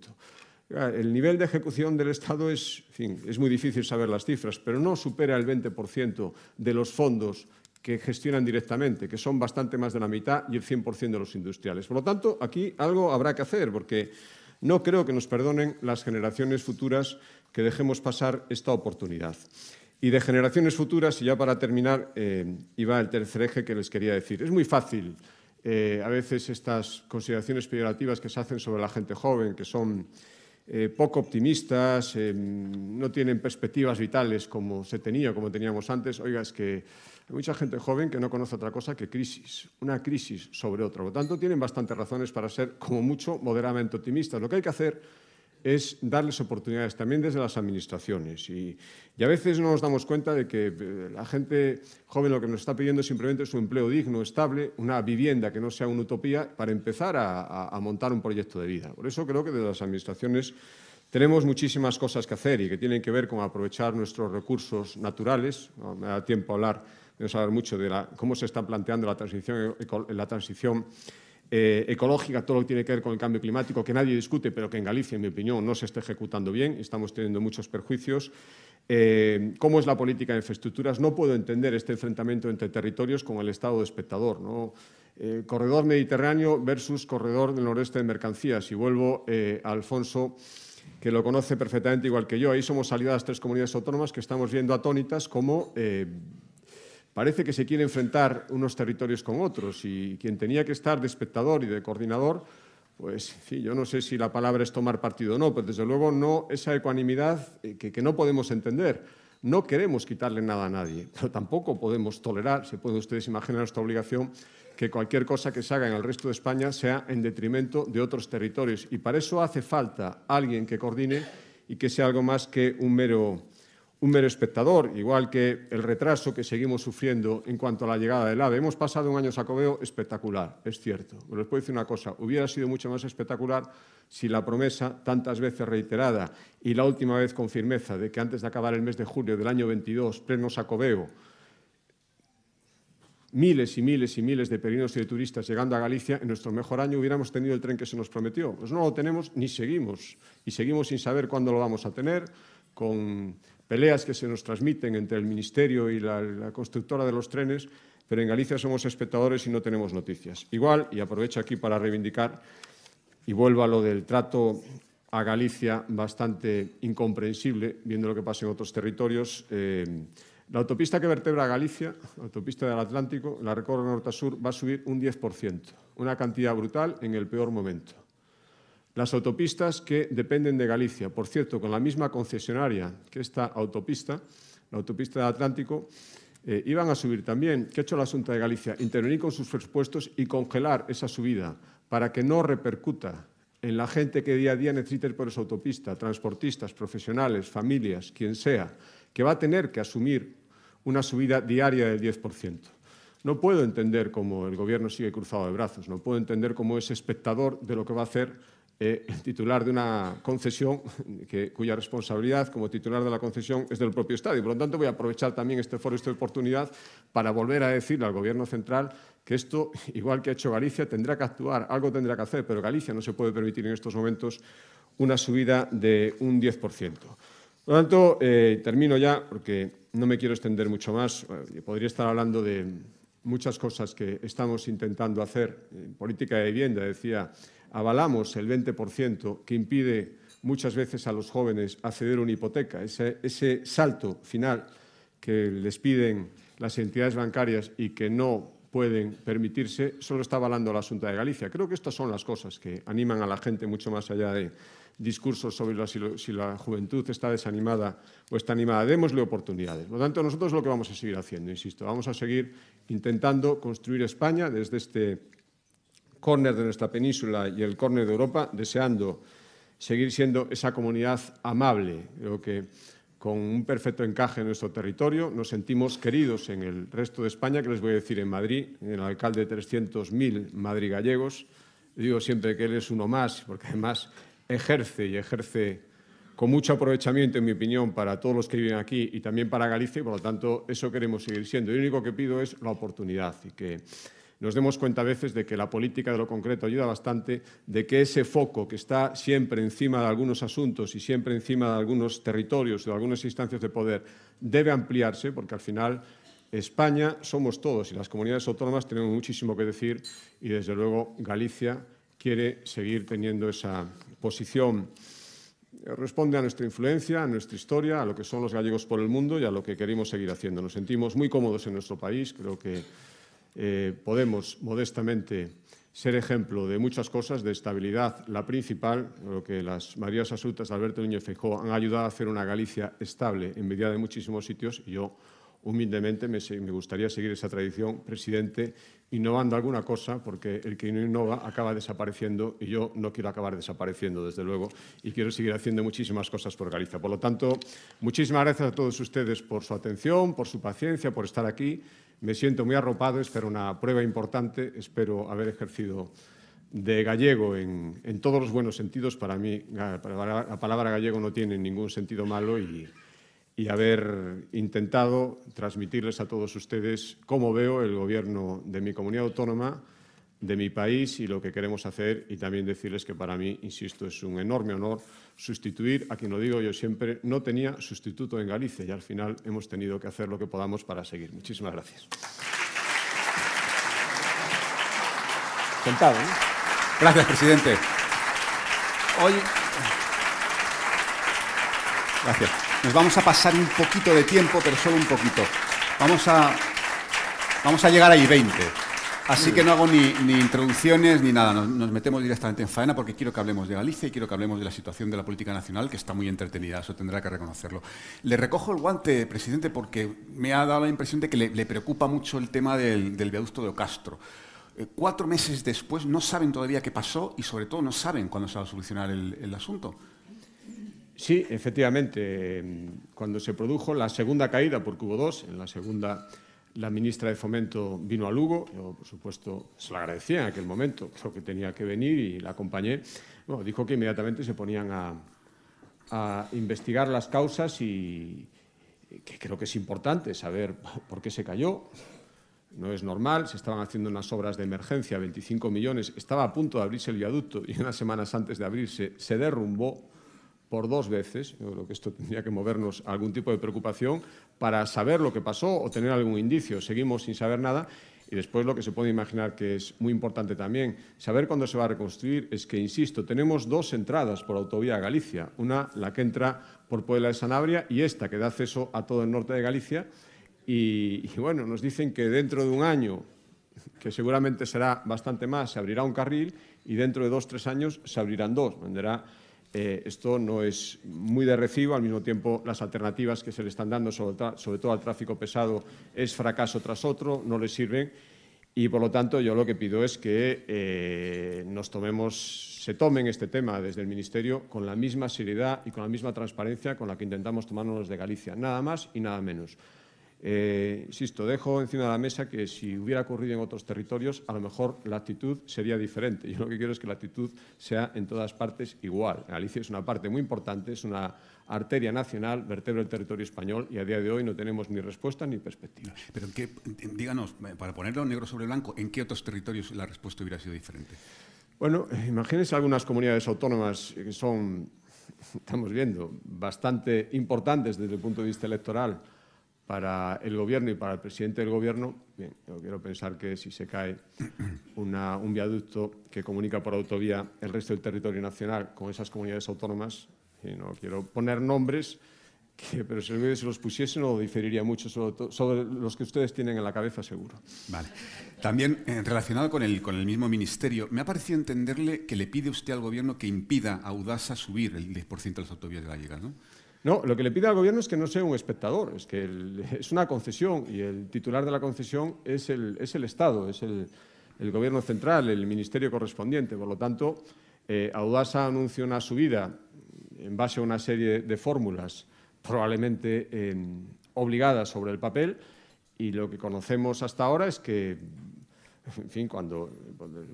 El nivel de ejecución del Estado es, es muy difícil saber las cifras, pero no supera el 20% de los fondos que gestionan directamente, que son bastante más de la mitad y el 100% de los industriales. Por lo tanto, aquí algo habrá que hacer, porque no creo que nos perdonen las generaciones futuras que dejemos pasar esta oportunidad. Y de generaciones futuras, y ya para terminar, eh, iba el tercer eje que les quería decir. Es muy fácil eh, a veces estas consideraciones peyorativas que se hacen sobre la gente joven, que son eh, poco optimistas, no tienen perspectivas vitales como se tenía, como teníamos antes. Oiga, es que hay mucha gente joven que no conoce otra cosa que crisis, una crisis sobre otra. Por lo tanto, tienen bastantes razones para ser, como mucho, moderadamente optimistas. Lo que hay que hacer es darles oportunidades también desde las administraciones. Y, a veces no nos damos cuenta de que eh, la gente joven lo que nos está pidiendo es simplemente su empleo digno, estable, una vivienda que no sea una utopía para empezar a, montar un proyecto de vida. Por eso creo que desde las administraciones tenemos muchísimas cosas que hacer y que tienen que ver con aprovechar nuestros recursos naturales. No me da tiempo a hablar Debemos hablar mucho de cómo se está planteando la transición, eh, ecológica, todo lo que tiene que ver con el cambio climático, que nadie discute, pero que en Galicia, en mi opinión, no se está ejecutando bien, estamos teniendo muchos perjuicios. Eh, ¿Cómo es la política de infraestructuras? No puedo entender este enfrentamiento entre territorios con el estado de espectador. Eh, corredor mediterráneo versus corredor del noreste de mercancías. Y vuelvo a Alfonso, que lo conoce perfectamente igual que yo. Ahí somos aliadas tres comunidades autónomas que estamos viendo atónitas como Parece que se quiere enfrentar unos territorios con otros y quien tenía que estar de espectador y de coordinador, pues sí, yo no sé si la palabra es tomar partido o no, pero desde luego no esa ecuanimidad eh, que, que no podemos entender. No queremos quitarle nada a nadie, pero tampoco podemos tolerar, se pueden ustedes imaginar nuestra obligación, que cualquier cosa que se haga en el resto de España sea en detrimento de otros territorios. Y para eso hace falta alguien que coordine y que sea algo más que un mero un mero espectador, igual que el retraso que seguimos sufriendo en cuanto a la llegada del AVE. Hemos pasado un año sacobeo espectacular, es cierto. Pero les puedo decir una cosa, hubiera sido mucho más espectacular si la promesa, tantas veces reiterada y la última vez con firmeza, de que antes de acabar el mes de julio del año 22, pleno sacobeo, miles y miles y miles de peregrinos y de turistas llegando a Galicia, en nuestro mejor año hubiéramos tenido el tren que se nos prometió. Pues no lo tenemos ni seguimos. Y seguimos sin saber cuándo lo vamos a tener, con peleas que se nos transmiten entre el Ministerio y la, constructora de los trenes, pero en Galicia somos espectadores y no tenemos noticias. Igual, y aprovecho aquí para reivindicar, y vuelvo a lo del trato a Galicia bastante incomprensible, viendo lo que pasa en otros territorios. Eh, la autopista que vertebra Galicia, la autopista del Atlántico, la recorre norte a sur, va a subir un 10%, una cantidad brutal en el peor momento. Las autopistas que dependen de Galicia, por cierto, con la misma concesionaria que esta autopista, la autopista del Atlántico, eh, iban a subir también. ¿Qué ha hecho la Junta de Galicia? Intervenir con sus presupuestos y congelar esa subida para que no repercuta en la gente que día a día necesita por esa autopista, transportistas, profesionales, familias, quien sea, que va a tener que asumir una subida diaria del 10%. No puedo entender cómo el Gobierno sigue cruzado de brazos, no puedo entender cómo es espectador de lo que va a hacer eh, titular de una concesión cuya responsabilidad como titular de la concesión es del propio Estado. Y, por lo tanto, voy a aprovechar también este foro, esta oportunidad, para volver a decirle al Gobierno central que esto, igual que ha hecho Galicia, tendrá que actuar, algo tendrá que hacer, pero Galicia no se puede permitir en estos momentos una subida de un 10%. Por lo tanto, eh, termino ya porque no me quiero extender mucho más. Podría estar hablando de muchas cosas que estamos intentando hacer en política de vivienda. Decía avalamos el 20% que impide muchas veces a los jóvenes acceder a una hipoteca, ese, salto final que les piden las entidades bancarias y que no pueden permitirse, solo está avalando la Junta de Galicia. Creo que estas son las cosas que animan a la gente mucho más allá de discursos sobre la, si, lo, si, la juventud está desanimada o está animada. Démosle oportunidades. Por lo tanto, nosotros lo que vamos a seguir haciendo, insisto, vamos a seguir intentando construir España desde este córner de nuestra península y el córner de Europa, deseando seguir siendo esa comunidad amable. Creo que con un perfecto encaje en nuestro territorio, nos sentimos queridos en el resto de España, que les voy a decir en Madrid, en el alcalde de 300.000 Madrid gallegos. Digo siempre que él es uno más, porque además ejerce y ejerce con mucho aprovechamiento, en mi opinión, para todos los que viven aquí y también para Galicia, y por lo tanto eso queremos seguir siendo. Y lo único que pido es la oportunidad y que nos demos cuenta a veces de que la política de lo concreto ayuda bastante, de que ese foco que está siempre encima de algunos asuntos y siempre encima de algunos territorios de algunas instancias de poder debe ampliarse, porque al final España somos todos y las comunidades autónomas tenemos muchísimo que decir y desde luego Galicia quiere seguir teniendo esa posición responde a nuestra influencia, a nuestra historia, a lo que son los gallegos por el mundo y a lo que queremos seguir haciendo. Nos sentimos muy cómodos en nuestro país, creo que eh, podemos modestamente ser ejemplo de muchas cosas, de estabilidad, la principal, lo que las Marías Asutas, Alberto Núñez Feijóo han ayudado a hacer una Galicia estable en medida de muchísimos sitios. Y yo humildemente me, me, gustaría seguir esa tradición, presidente, innovando alguna cosa, porque el que no innova acaba desapareciendo y yo no quiero acabar desapareciendo, desde luego, y quiero seguir haciendo muchísimas cosas por Galicia. Por lo tanto, muchísimas gracias a todos ustedes por su atención, por su paciencia, por estar aquí me siento muy arropado, espero una prueba importante, espero haber ejercido de gallego en, en todos los buenos sentidos. Para mí la palabra gallego no tiene ningún sentido malo y, y haber intentado transmitirles a todos ustedes cómo veo el gobierno de mi comunidad autónoma, de mi país y lo que queremos hacer y también decirles que para mí, insisto, es un enorme honor sustituir a quien lo digo yo siempre, no tenía sustituto en Galicia y al final hemos tenido que hacer lo que podamos para seguir. Muchísimas gracias. Sentado, ¿no? Gracias, presidente. Hoy... Gracias. Nos vamos a pasar un poquito de tiempo, pero solo un poquito. Vamos a, vamos a llegar a I-20. Así que no hago ni, introducciones ni nada, nos, metemos directamente en faena porque quiero que hablemos de Galicia y quiero que hablemos de la situación de la política nacional, que está muy entretenida, eso tendrá que reconocerlo. Le recojo el guante, presidente, porque me ha dado la impresión de que le, preocupa mucho el tema del, viaducto de Ocastro. Eh, cuatro meses después no saben todavía qué pasó y sobre todo no saben cuándo se va a solucionar el, el asunto. Sí, efectivamente, cuando se produjo la segunda caída, porque hubo dos, en la segunda la ministra de Fomento vino a Lugo, yo por supuesto se lo agradecía en aquel momento, creo que tenía que venir y la acompañé. Bueno, dijo que inmediatamente se ponían a, a investigar las causas y que creo que es importante saber por qué se cayó. No es normal, se estaban haciendo unas obras de emergencia, 25 millones, estaba a punto de abrirse el viaducto y unas semanas antes de abrirse se derrumbó por dos veces, yo creo que esto tendría que movernos a algún tipo de preocupación para saber lo que pasó o tener algún indicio. Seguimos sin saber nada y después lo que se puede imaginar que es muy importante también, saber cuándo se va a reconstruir, es que, insisto, tenemos dos entradas por autovía Galicia. Una, la que entra por Puebla de Sanabria y esta que da acceso a todo el norte de Galicia. Y, y bueno, nos dicen que dentro de un año, que seguramente será bastante más, se abrirá un carril y dentro de dos, tres años se abrirán dos. Venderá eh, esto no es muy de recibo, al mismo tiempo las alternativas que se le están dando, sobre, todo al tráfico pesado, es fracaso tras otro, no le sirven y por lo tanto yo lo que pido es que eh, nos tomemos, se tomen este tema desde el Ministerio con la misma seriedad y con la misma transparencia con la que intentamos tomarnos de Galicia, nada más y nada menos. Eh, insisto, dejo encima de la mesa que si hubiera ocurrido en otros territorios, a lo mejor la actitud sería diferente. Yo lo que quiero es que la actitud sea en todas partes igual. Galicia es una parte muy importante, es una arteria nacional, vertebra el territorio español y a día de hoy no tenemos ni respuesta ni perspectiva. Pero qué, díganos, para ponerlo negro sobre blanco, ¿en qué otros territorios la respuesta hubiera sido diferente? Bueno, imagínense algunas comunidades autónomas que son, estamos viendo, bastante importantes desde el punto de vista electoral para el gobierno y para el presidente del gobierno, bien, yo quiero pensar que si se cae un viaducto que comunica por autovía el resto del territorio nacional con esas comunidades autónomas, y no quiero poner nombres, pero si se los pusiese no diferiría mucho sobre, sobre, los que ustedes tienen en la cabeza, seguro. Vale. También eh, relacionado con el, con el mismo ministerio, me ha parecido entenderle que le pide usted al gobierno que impida a Udasa subir el 10% de las autovías gallegas, ¿no? No, lo que le pide al Gobierno es que no sea un espectador, es que es una concesión y el titular de la concesión es el, es el Estado, es el, Gobierno central, el ministerio correspondiente. Por lo tanto, eh, Audasa anuncia una subida en base a una serie de fórmulas probablemente eh, obligadas sobre el papel y lo que conocemos hasta ahora es que en fin, cuando,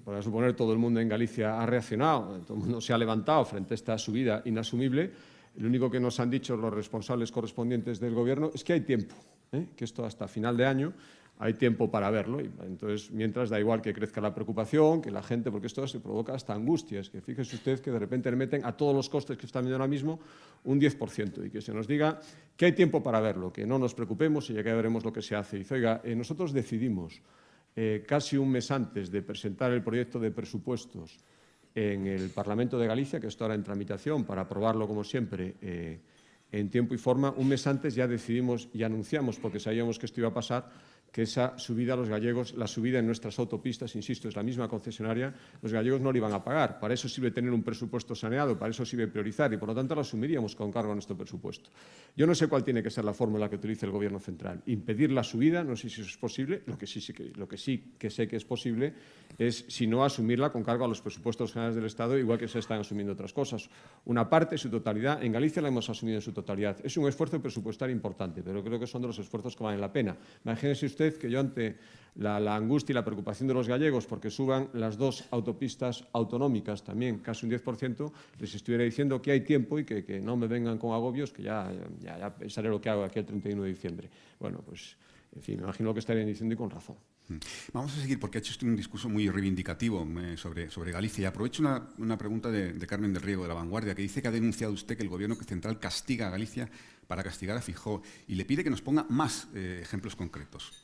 para suponer, todo el mundo en Galicia ha reaccionado, todo el mundo se ha levantado frente a esta subida inasumible, lo único que nos han dicho los responsables correspondientes del Gobierno es que hay tiempo, ¿eh? que esto hasta final de año hay tiempo para verlo. Y entonces, mientras da igual que crezca la preocupación, que la gente, porque esto se provoca hasta angustias, que fíjese usted que de repente le meten a todos los costes que están viendo ahora mismo un 10% y que se nos diga que hay tiempo para verlo, que no nos preocupemos y ya que veremos lo que se hace. Y dice, oiga, eh, nosotros decidimos eh, casi un mes antes de presentar el proyecto de presupuestos en el Parlamento de Galicia, que está ahora en tramitación para aprobarlo, como siempre, eh, en tiempo y forma. Un mes antes ya decidimos y anunciamos, porque sabíamos que esto iba a pasar, que esa subida a los gallegos, la subida en nuestras autopistas, insisto, es la misma concesionaria, los gallegos no lo iban a pagar. Para eso sirve tener un presupuesto saneado, para eso sirve priorizar y por lo tanto lo asumiríamos con cargo a nuestro presupuesto. Yo no sé cuál tiene que ser la fórmula que utilice el Gobierno central. Impedir la subida, no sé si eso es posible, lo que sí, lo que, sí que sé que es posible es, si no, asumirla con cargo a los presupuestos generales del Estado, igual que se están asumiendo otras cosas. Una parte, su totalidad, en Galicia la hemos asumido en su totalidad. Es un esfuerzo presupuestario importante, pero creo que son de los esfuerzos que valen la pena. Imagínese usted que yo ante la, la, angustia y la preocupación de los gallegos porque suban las dos autopistas autonómicas también casi un 10%, les estuviera diciendo que hay tiempo y que, que no me vengan con agobios, que ya, ya, ya, pensaré lo que hago aquí el 31 de diciembre. Bueno, pues, en fin, me imagino lo que estarían diciendo y con razón. Mm. Vamos a seguir porque ha hecho usted un discurso muy reivindicativo eh, sobre, sobre Galicia. Y aprovecho una, una pregunta de, de, Carmen del Riego de La Vanguardia, que dice que ha denunciado usted que el gobierno central castiga a Galicia para castigar a Fijó y le pide que nos ponga más eh, ejemplos concretos.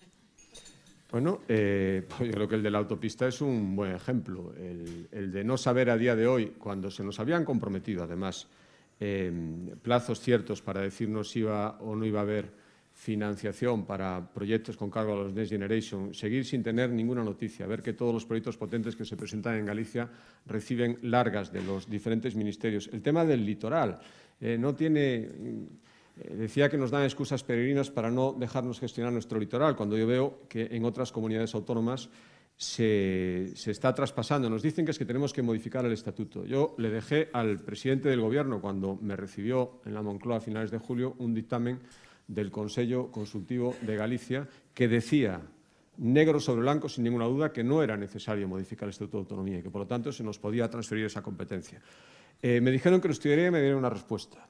Bueno, eh, yo creo que el de la autopista es un buen ejemplo. El, de no saber a día de hoy, cuando se nos habían comprometido, además, eh, plazos ciertos para decirnos si iba o no iba a haber financiación para proyectos con cargo a los Next Generation, seguir sin tener ninguna noticia, ver que todos los proyectos potentes que se presentan en Galicia reciben largas de los diferentes ministerios. El tema del litoral eh, no tiene decía que nos dan excusas peregrinas para no dejarnos gestionar nuestro litoral, cuando yo veo que en otras comunidades autónomas se, se, está traspasando. Nos dicen que es que tenemos que modificar el estatuto. Yo le dejé al presidente del Gobierno, cuando me recibió en la Moncloa a finales de julio, un dictamen del Consejo Consultivo de Galicia que decía negro sobre blanco, sin ninguna duda, que no era necesario modificar el Estatuto de Autonomía y que, por lo tanto, se nos podía transferir esa competencia. Eh, me dijeron que lo estudiaría y me dieron una respuesta.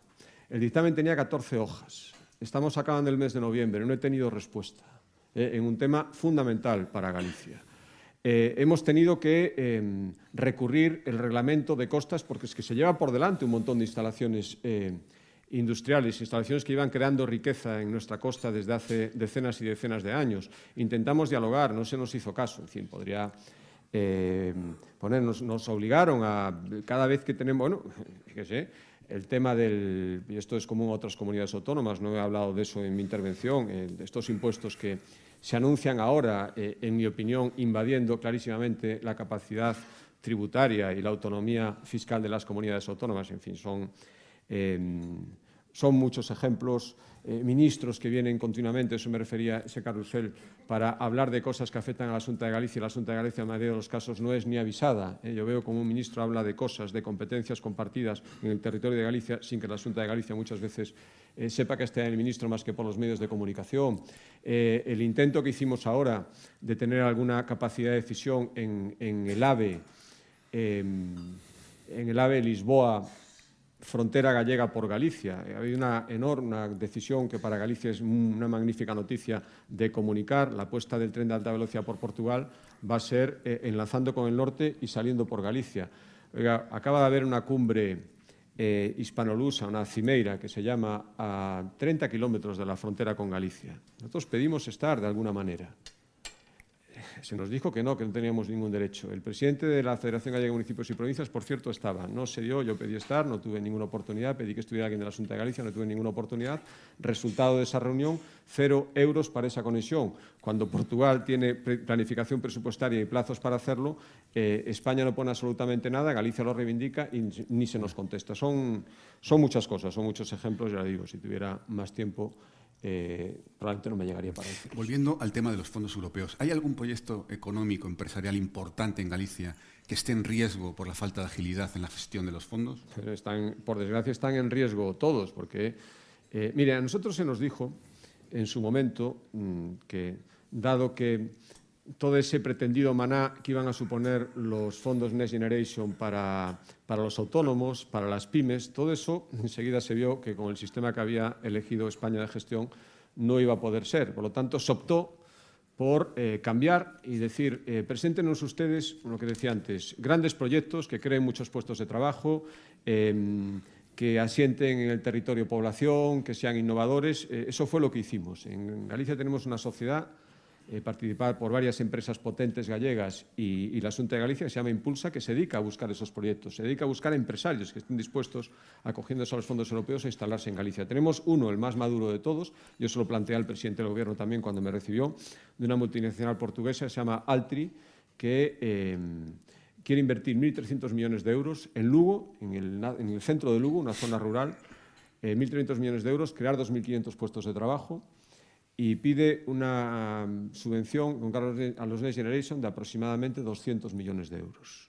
El dictamen tenía 14 hojas. Estamos acabando el mes de noviembre, no he tenido respuesta eh, en un tema fundamental para Galicia. eh, hemos tenido que em, recurrir el reglamento de costas porque es que se lleva por delante un montón de instalaciones eh, industriales, instalaciones que iban creando riqueza en nuestra costa desde hace decenas y decenas de años. Intentamos dialogar, no se nos hizo caso. En fin, podría eh, ponernos, nos obligaron a, cada vez que tenemos, bueno, fíjese, el tema del, y esto es común a otras comunidades autónomas, no he hablado de eso en mi intervención, de estos impuestos que se anuncian ahora, eh, en mi opinión, invadiendo clarísimamente la capacidad tributaria y la autonomía fiscal de las comunidades autónomas. En fin, son, eh, son muchos ejemplos eh, ministros que vienen continuamente, eso me refería ese carrusel, para hablar de cosas que afectan a la Junta de Galicia. La Junta de Galicia, en la mayoría de los casos, no es ni avisada. Eh. Yo veo como un ministro habla de cosas, de competencias compartidas en el territorio de Galicia, sin que la Junta de Galicia muchas veces eh, sepa que esté el ministro más que por los medios de comunicación. el intento que hicimos ahora de tener alguna capacidad de decisión en, en el AVE, en el AVE Lisboa, frontera gallega por Galicia. Ha habido una enorme decisión que para Galicia es una magnífica noticia de comunicar. La puesta del tren de alta velocidad por Portugal va a ser eh, enlazando con el norte y saliendo por Galicia. Acaba de haber una cumbre eh, hispanolusa, una cimeira que se llama a 30 kilómetros de la frontera con Galicia. Nosotros pedimos estar de alguna manera se nos dijo que no, que no teníamos ningún derecho. El presidente de la Federación Gallega de Municipios y Provincias, por cierto, estaba. No se dio, yo pedí estar, no tuve ninguna oportunidad, pedí que estuviera alguien de la Junta de Galicia, no tuve ninguna oportunidad. Resultado de esa reunión, cero euros para esa conexión. Cuando Portugal tiene planificación presupuestaria y plazos para hacerlo, eh, España no pone absolutamente nada, Galicia lo reivindica y ni se nos contesta. Son, son muchas cosas, son muchos ejemplos, ya digo, si tuviera más tiempo eh, probablemente no me llegaría para eso. Volviendo al tema de los fondos europeos, ¿hay algún proyecto económico, empresarial importante en Galicia que esté en riesgo por la falta de agilidad en la gestión de los fondos? están, por desgracia están en riesgo todos, porque, eh, mire, a nosotros se nos dijo en su momento mm, que, dado que todo ese pretendido maná que iban a suponer los fondos Next Generation para, para, los autónomos, para las pymes, todo eso enseguida se vio que con el sistema que había elegido España de gestión no iba a poder ser. Por lo tanto, se optó por eh, cambiar y decir, eh, preséntenos ustedes, lo que decía antes, grandes proyectos que creen muchos puestos de trabajo, eh, que asienten en el territorio población, que sean innovadores. Eh, eso fue lo que hicimos. En Galicia tenemos una sociedad eh, participar por varias empresas potentes gallegas y, la Junta de Galicia que se llama Impulsa, que se dedica a buscar esos proyectos, se dedica a buscar empresarios que estén dispuestos, acogiéndose a los fondos europeos, a instalarse en Galicia. Tenemos uno, el más maduro de todos, yo se lo planteé al presidente del Gobierno también cuando me recibió, de una multinacional portuguesa que se llama Altri, que... Eh, quiere invertir 1.300 millones de euros en Lugo, en el, en el centro de Lugo, una zona rural, eh, 1.300 millones de euros, crear 2.500 puestos de trabajo, y pide una um, subvención con a los Next Generation de aproximadamente 200 millones de euros.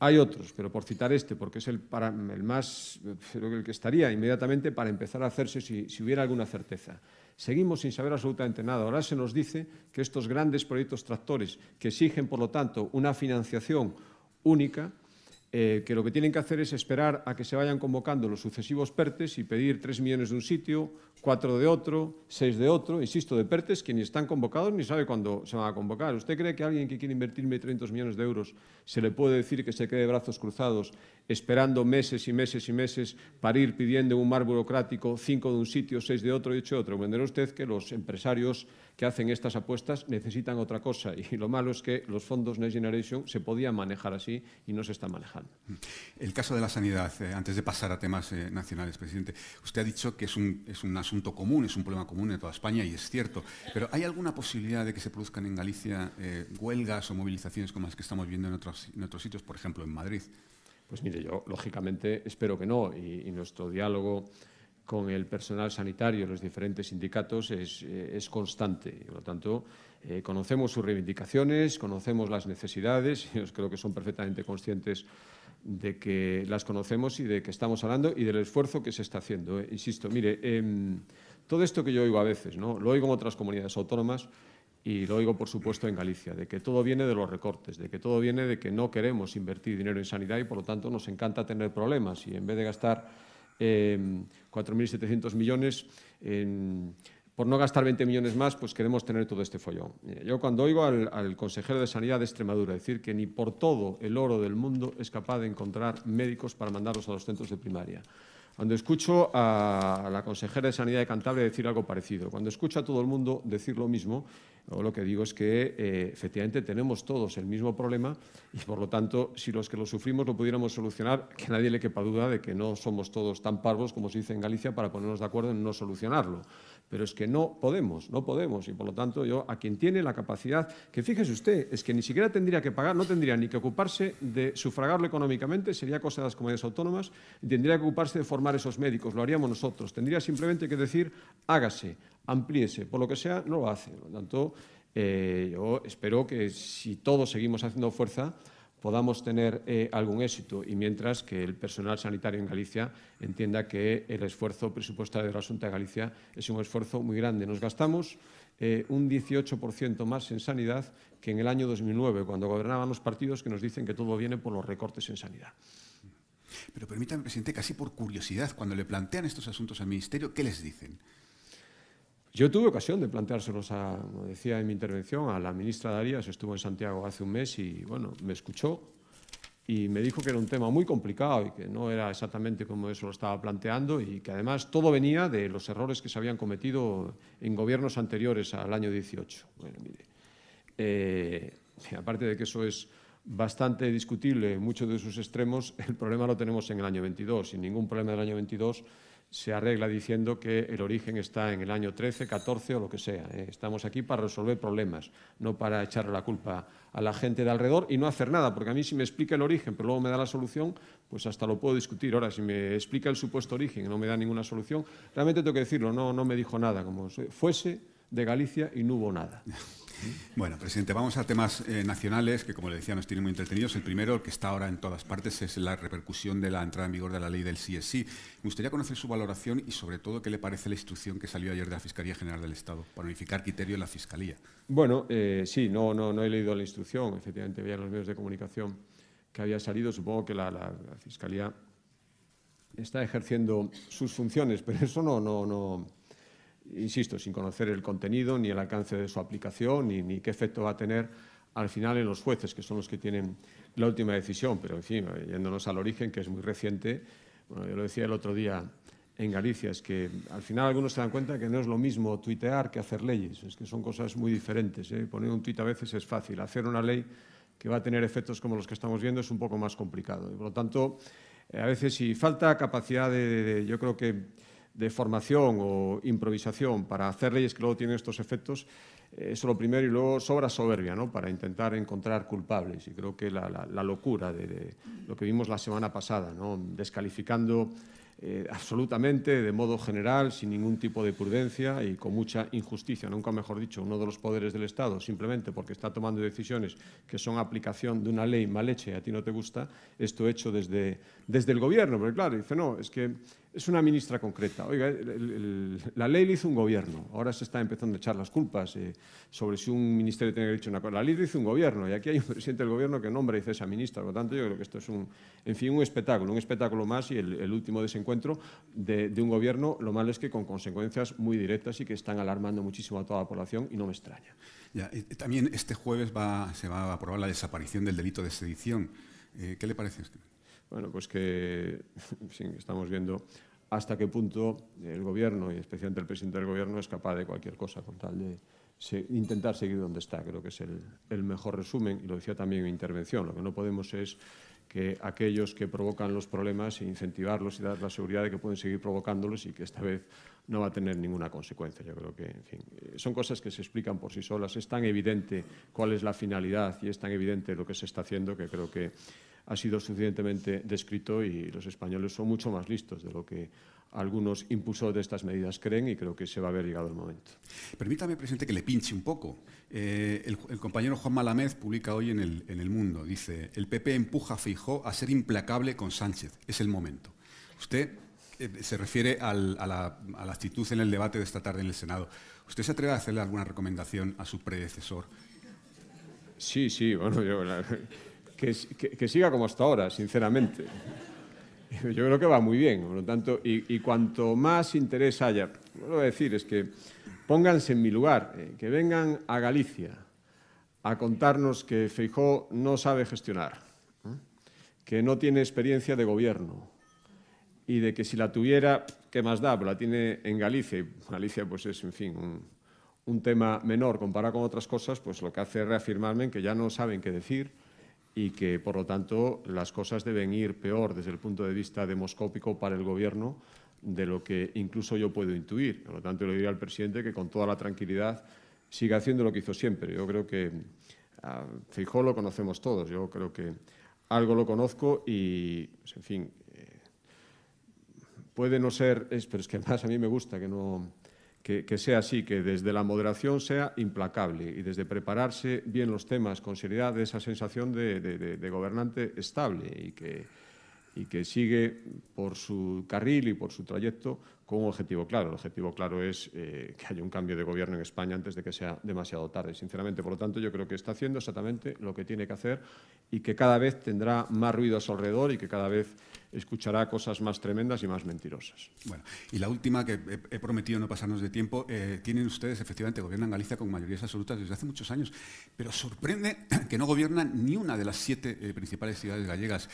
Hay otros, pero por citar este, porque es el, para, el más, el que estaría inmediatamente para empezar a hacerse si, si hubiera alguna certeza. Seguimos sin saber absolutamente nada. Ahora se nos dice que estos grandes proyectos tractores, que exigen, por lo tanto, una financiación única, eh, que lo que tienen que hacer es esperar a que se vayan convocando los sucesivos PERTES y pedir 3 millones de un sitio, 4 de otro, 6 de otro, insisto, de PERTES que ni están convocados ni sabe cuándo se van a convocar. ¿Usted cree que alguien que quiere invertir 1.300 millones de euros se le puede decir que se quede de brazos cruzados esperando meses y meses y meses para ir pidiendo un mar burocrático 5 de un sitio, 6 de otro y 8 de otro? Entenderá usted que los empresarios que hacen estas apuestas necesitan otra cosa. Y lo malo es que los fondos Next Generation se podían manejar así y no se están manejando. El caso de la sanidad, eh, antes de pasar a temas eh, nacionales, presidente, usted ha dicho que es un, es un asunto común, es un problema común en toda España y es cierto, pero ¿hay alguna posibilidad de que se produzcan en Galicia eh, huelgas o movilizaciones como las que estamos viendo en otros, en otros sitios, por ejemplo, en Madrid? Pues mire, yo lógicamente espero que no. Y, y nuestro diálogo con el personal sanitario, los diferentes sindicatos, es, eh, es constante. Por lo tanto, eh, conocemos sus reivindicaciones, conocemos las necesidades, y yo creo que son perfectamente conscientes de que las conocemos y de que estamos hablando y del esfuerzo que se está haciendo. Eh. Insisto, mire, eh, todo esto que yo oigo a veces, ¿no? lo oigo en otras comunidades autónomas y lo oigo, por supuesto, en Galicia, de que todo viene de los recortes, de que todo viene de que no queremos invertir dinero en sanidad y, por lo tanto, nos encanta tener problemas y en vez de gastar eh, 4.700 millones por no gastar 20 millones más, pues queremos tener todo este follón. Yo cuando oigo al, al, consejero de Sanidad de Extremadura decir que ni por todo el oro del mundo es capaz de encontrar médicos para mandarlos a los centros de primaria, cuando escucho a la consejera de Sanidad de Cantabria decir algo parecido, cuando escucho a todo el mundo decir lo mismo, lo que digo es que eh, efectivamente tenemos todos el mismo problema y por lo tanto, si los que lo sufrimos lo pudiéramos solucionar, que nadie le quepa duda de que no somos todos tan parvos como se dice en Galicia para ponernos de acuerdo en no solucionarlo. Pero es que no podemos, no podemos y por lo tanto yo a quien tiene la capacidad, que fíjese usted, es que ni siquiera tendría que pagar, no tendría ni que ocuparse de sufragarlo económicamente, sería cosa de las comunidades autónomas, tendría que ocuparse de formar esos médicos, lo haríamos nosotros. Tendría simplemente que decir, hágase, amplíese, por lo que sea, no lo hace. Por lo tanto, eh, yo espero que si todos seguimos haciendo fuerza, podamos tener eh, algún éxito y mientras que el personal sanitario en Galicia entienda que el esfuerzo presupuestario de la Junta de Galicia es un esfuerzo muy grande. Nos gastamos eh, un 18% más en sanidad que en el año 2009, cuando gobernaban los partidos que nos dicen que todo viene por los recortes en sanidad. Pero permítame, presidente, casi por curiosidad, cuando le plantean estos asuntos al Ministerio, ¿qué les dicen? Yo tuve ocasión de planteárselos, a, como decía en mi intervención, a la ministra Darías, estuvo en Santiago hace un mes y, bueno, me escuchó y me dijo que era un tema muy complicado y que no era exactamente como eso lo estaba planteando y que además todo venía de los errores que se habían cometido en gobiernos anteriores al año 18. Bueno, mire, eh, aparte de que eso es bastante discutible en muchos de sus extremos, el problema lo tenemos en el año 22. Sin ningún problema del año 22 se arregla diciendo que el origen está en el año 13, 14 o lo que sea. ¿eh? Estamos aquí para resolver problemas, no para echarle la culpa a la gente de alrededor y no hacer nada, porque a mí si me explica el origen, pero luego me da la solución, pues hasta lo puedo discutir. Ahora, si me explica el supuesto origen y no me da ninguna solución, realmente tengo que decirlo, no, no me dijo nada, como fuese de Galicia y no hubo nada. Bueno, presidente, vamos a temas eh, nacionales que, como le decía, nos tienen muy entretenidos. El primero, el que está ahora en todas partes, es la repercusión de la entrada en vigor de la ley del CSI. Me gustaría conocer su valoración y, sobre todo, qué le parece la instrucción que salió ayer de la Fiscalía General del Estado para unificar criterio en la Fiscalía. Bueno, eh, sí, no, no, no he leído la instrucción. Efectivamente, veía en los medios de comunicación que había salido. Supongo que la, la, Fiscalía está ejerciendo sus funciones, pero eso no, no, no insisto, sin conocer el contenido, ni el alcance de su aplicación, ni, qué efecto va a tener al final en los jueces, que son los que tienen la última decisión. Pero, en fin, yéndonos al origen, que es muy reciente, yo lo decía el otro día en Galicia, es que al final algunos se dan cuenta que no es lo mismo tuitear que hacer leyes, es que son cosas muy diferentes. ¿eh? Poner un tuit a veces es fácil, hacer una ley que va a tener efectos como los que estamos viendo es un poco más complicado. Y, por lo tanto, eh, a veces si falta capacidad de yo creo que de formación o improvisación para hacer leyes que luego tienen estos efectos, eh, eso lo primero y luego sobra soberbia ¿no? para intentar encontrar culpables. Y creo que la, locura de, de, lo que vimos la semana pasada, ¿no? descalificando eh, absolutamente, de modo general, sin ningún tipo de prudencia y con mucha injusticia, nunca mejor dicho, uno de los poderes del Estado, simplemente porque está tomando decisiones que son aplicación de una ley mal hecha y a ti no te gusta, esto hecho desde, desde el gobierno. Porque claro, dice, no, es que es una ministra concreta. Oiga, el, el, la ley le hizo un gobierno, ahora se está empezando a echar las culpas eh, sobre si un ministerio tiene que dicho una cosa. La ley le hizo un gobierno y aquí hay un presidente del gobierno que nombra y dice esa ministra. Por lo tanto, yo creo que esto es un, en fin, un espectáculo, un espectáculo más y el, el último desencuentro de, de, un gobierno, lo malo es que con consecuencias muy directas y que están alarmando muchísimo a toda la población y no me extraña. Ya, también este jueves va, se va a aprobar la desaparición del delito de sedición. Eh, ¿Qué le parece? Bueno, pues que estamos viendo hasta qué punto el gobierno, y especialmente el presidente del gobierno, es capaz de cualquier cosa con tal de intentar seguir donde está. Creo que es el, el, mejor resumen, y lo decía también en mi intervención. Lo que no podemos es que aquellos que provocan los problemas, incentivarlos y dar la seguridad de que pueden seguir provocándolos y que esta vez no va a tener ninguna consecuencia. Yo creo que, en fin, son cosas que se explican por sí solas. Es tan evidente cuál es la finalidad y es tan evidente lo que se está haciendo que creo que ha sido suficientemente descrito y los españoles son mucho más listos de lo que algunos impulsores de estas medidas creen y creo que se va a haber llegado el momento. Permítame, presidente, que le pinche un poco. Eh, el, el, compañero Juan Malamez publica hoy en el, en el Mundo, dice, el PP empuja a Feijó a ser implacable con Sánchez. Es el momento. Usted eh, se refiere al, a, la, a la actitud en el debate de esta tarde en el Senado. ¿Usted se atreve a hacerle alguna recomendación a su predecesor? Sí, sí, bueno, yo... La que, siga como hasta ahora, sinceramente. Yo creo que va muy bien, por lo tanto, y, cuanto más interés haya, voy a decir es que pónganse en mi lugar, eh, que vengan a Galicia a contarnos que Feijó no sabe gestionar, que no tiene experiencia de gobierno y de que si la tuviera, ¿qué más da? Pero la tiene en Galicia y Galicia pues es, en fin, un, un tema menor comparado con otras cosas, pues lo que hace es reafirmarme en que ya no saben qué decir y que, por lo tanto, las cosas deben ir peor desde el punto de vista demoscópico para el Gobierno de lo que incluso yo puedo intuir. Por lo tanto, le diría al presidente que con toda la tranquilidad siga haciendo lo que hizo siempre. Yo creo que a lo conocemos todos. Yo creo que algo lo conozco y, pues, en fin, eh, puede no ser, pero es que más a mí me gusta que no que, sea así, que desde la moderación sea implacable y desde prepararse bien los temas con seriedad, de esa sensación de, gobernante estable y que, y que sigue por su carril y por su trayecto con un objetivo claro. El objetivo claro es eh, que haya un cambio de gobierno en España antes de que sea demasiado tarde, sinceramente. Por lo tanto, yo creo que está haciendo exactamente lo que tiene que hacer y que cada vez tendrá más ruido a su alrededor y que cada vez escuchará cosas más tremendas y más mentirosas. Bueno, y la última, que he, prometido no pasarnos de tiempo, eh, tienen ustedes, efectivamente, gobiernan Galicia con mayorías absolutas desde hace muchos años, pero sorprende que no gobiernan ni una de las siete eh, principales ciudades gallegas.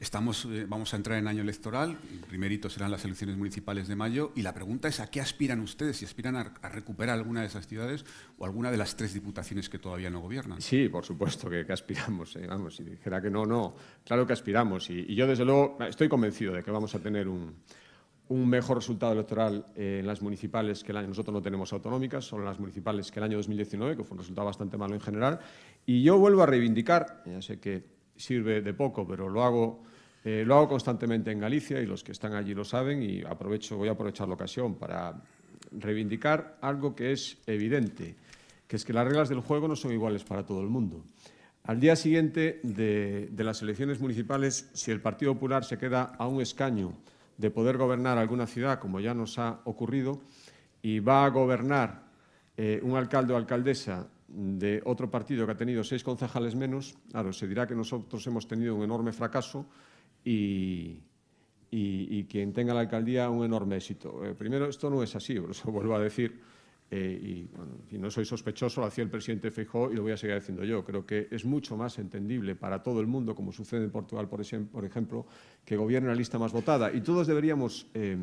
Estamos, eh, vamos a entrar en año electoral, el primerito serán las elecciones municipales de mayo, y la pregunta es a qué aspiran ustedes, si aspiran a, recuperar alguna de esas ciudades o alguna de las tres diputaciones que todavía no gobiernan. Sí, por supuesto que, aspiramos, eh, vamos, si dijera que no, no, claro que aspiramos, y, yo desde luego estoy convencido de que vamos a tener un, mejor resultado electoral en las municipales que el año. Nosotros no tenemos autonómicas, son las municipales que el año 2019, que fue un resultado bastante malo en general. Y yo vuelvo a reivindicar, ya sé que sirve de poco, pero lo hago eh, lo hago constantemente en Galicia y los que están allí lo saben y aprovecho, voy a aprovechar la ocasión para reivindicar algo que es evidente, que es que las reglas del juego no son iguales para todo el mundo. Al día siguiente de, las elecciones municipales, si el Partido Popular se queda a un escaño de poder gobernar alguna ciudad, como ya nos ha ocurrido, y va a gobernar eh, un alcalde o alcaldesa de otro partido que ha tenido seis concejales menos, claro, se dirá que nosotros hemos tenido un enorme fracaso y, quien tenga la alcaldía un enorme éxito. Eh, primero, esto no es así, por eso vuelvo a decir, eh, y, no soy sospechoso, lo hacía el presidente Feijóo y lo voy a seguir haciendo yo. Creo que es mucho más entendible para todo el mundo, como sucede en Portugal, por, ejemplo, que gobierne la lista más votada. Y todos deberíamos eh,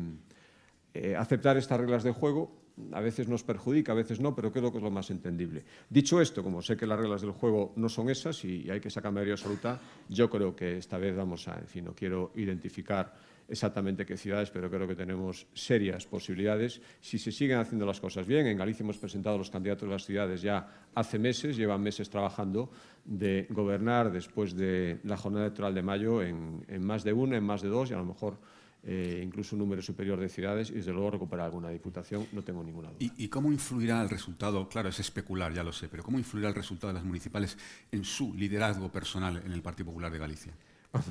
aceptar estas reglas de juego a veces nos perjudica, a veces no, pero creo que es lo más entendible. Dicho esto, como sé que las reglas del juego no son esas y hay que sacar mayoría absoluta, yo creo que esta vez vamos a, en fin, no quiero identificar exactamente qué ciudades, pero creo que tenemos serias posibilidades. Si se siguen haciendo las cosas bien, en Galicia hemos presentado los candidatos de las ciudades ya hace meses, llevan meses trabajando de gobernar después de la jornada electoral de mayo en más de una, en más de dos y a lo mejor eh, incluso un número superior de ciudades y desde luego recuperar alguna diputación, no tengo ninguna duda. ¿Y, cómo influirá el resultado? Claro, es especular, ya lo sé, pero ¿cómo influirá el resultado de las municipales en su liderazgo personal en el Partido Popular de Galicia?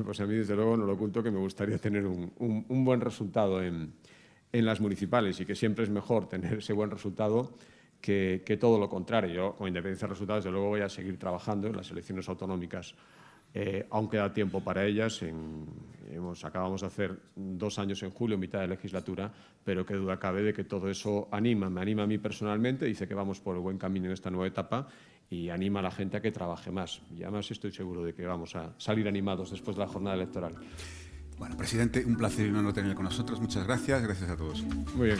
Pues a mí, desde luego, no lo oculto que me gustaría tener un, buen resultado en, las municipales y que siempre es mejor tener ese buen resultado que, que todo lo contrario. Yo, con independencia de resultados, desde luego voy a seguir trabajando en las elecciones autonómicas eh, aún queda tiempo para ellas. acabamos de hacer dos años en julio, mitad de legislatura, pero qué duda cabe de que todo eso anima, me anima a mí personalmente, dice que vamos por el buen camino en esta nueva etapa y anima a la gente a que trabaje más. Y además estoy seguro de que vamos a salir animados después de la jornada electoral. Bueno, presidente, un placer y un honor tenerle con nosotros. Muchas gracias. Gracias a todos. Muy bien.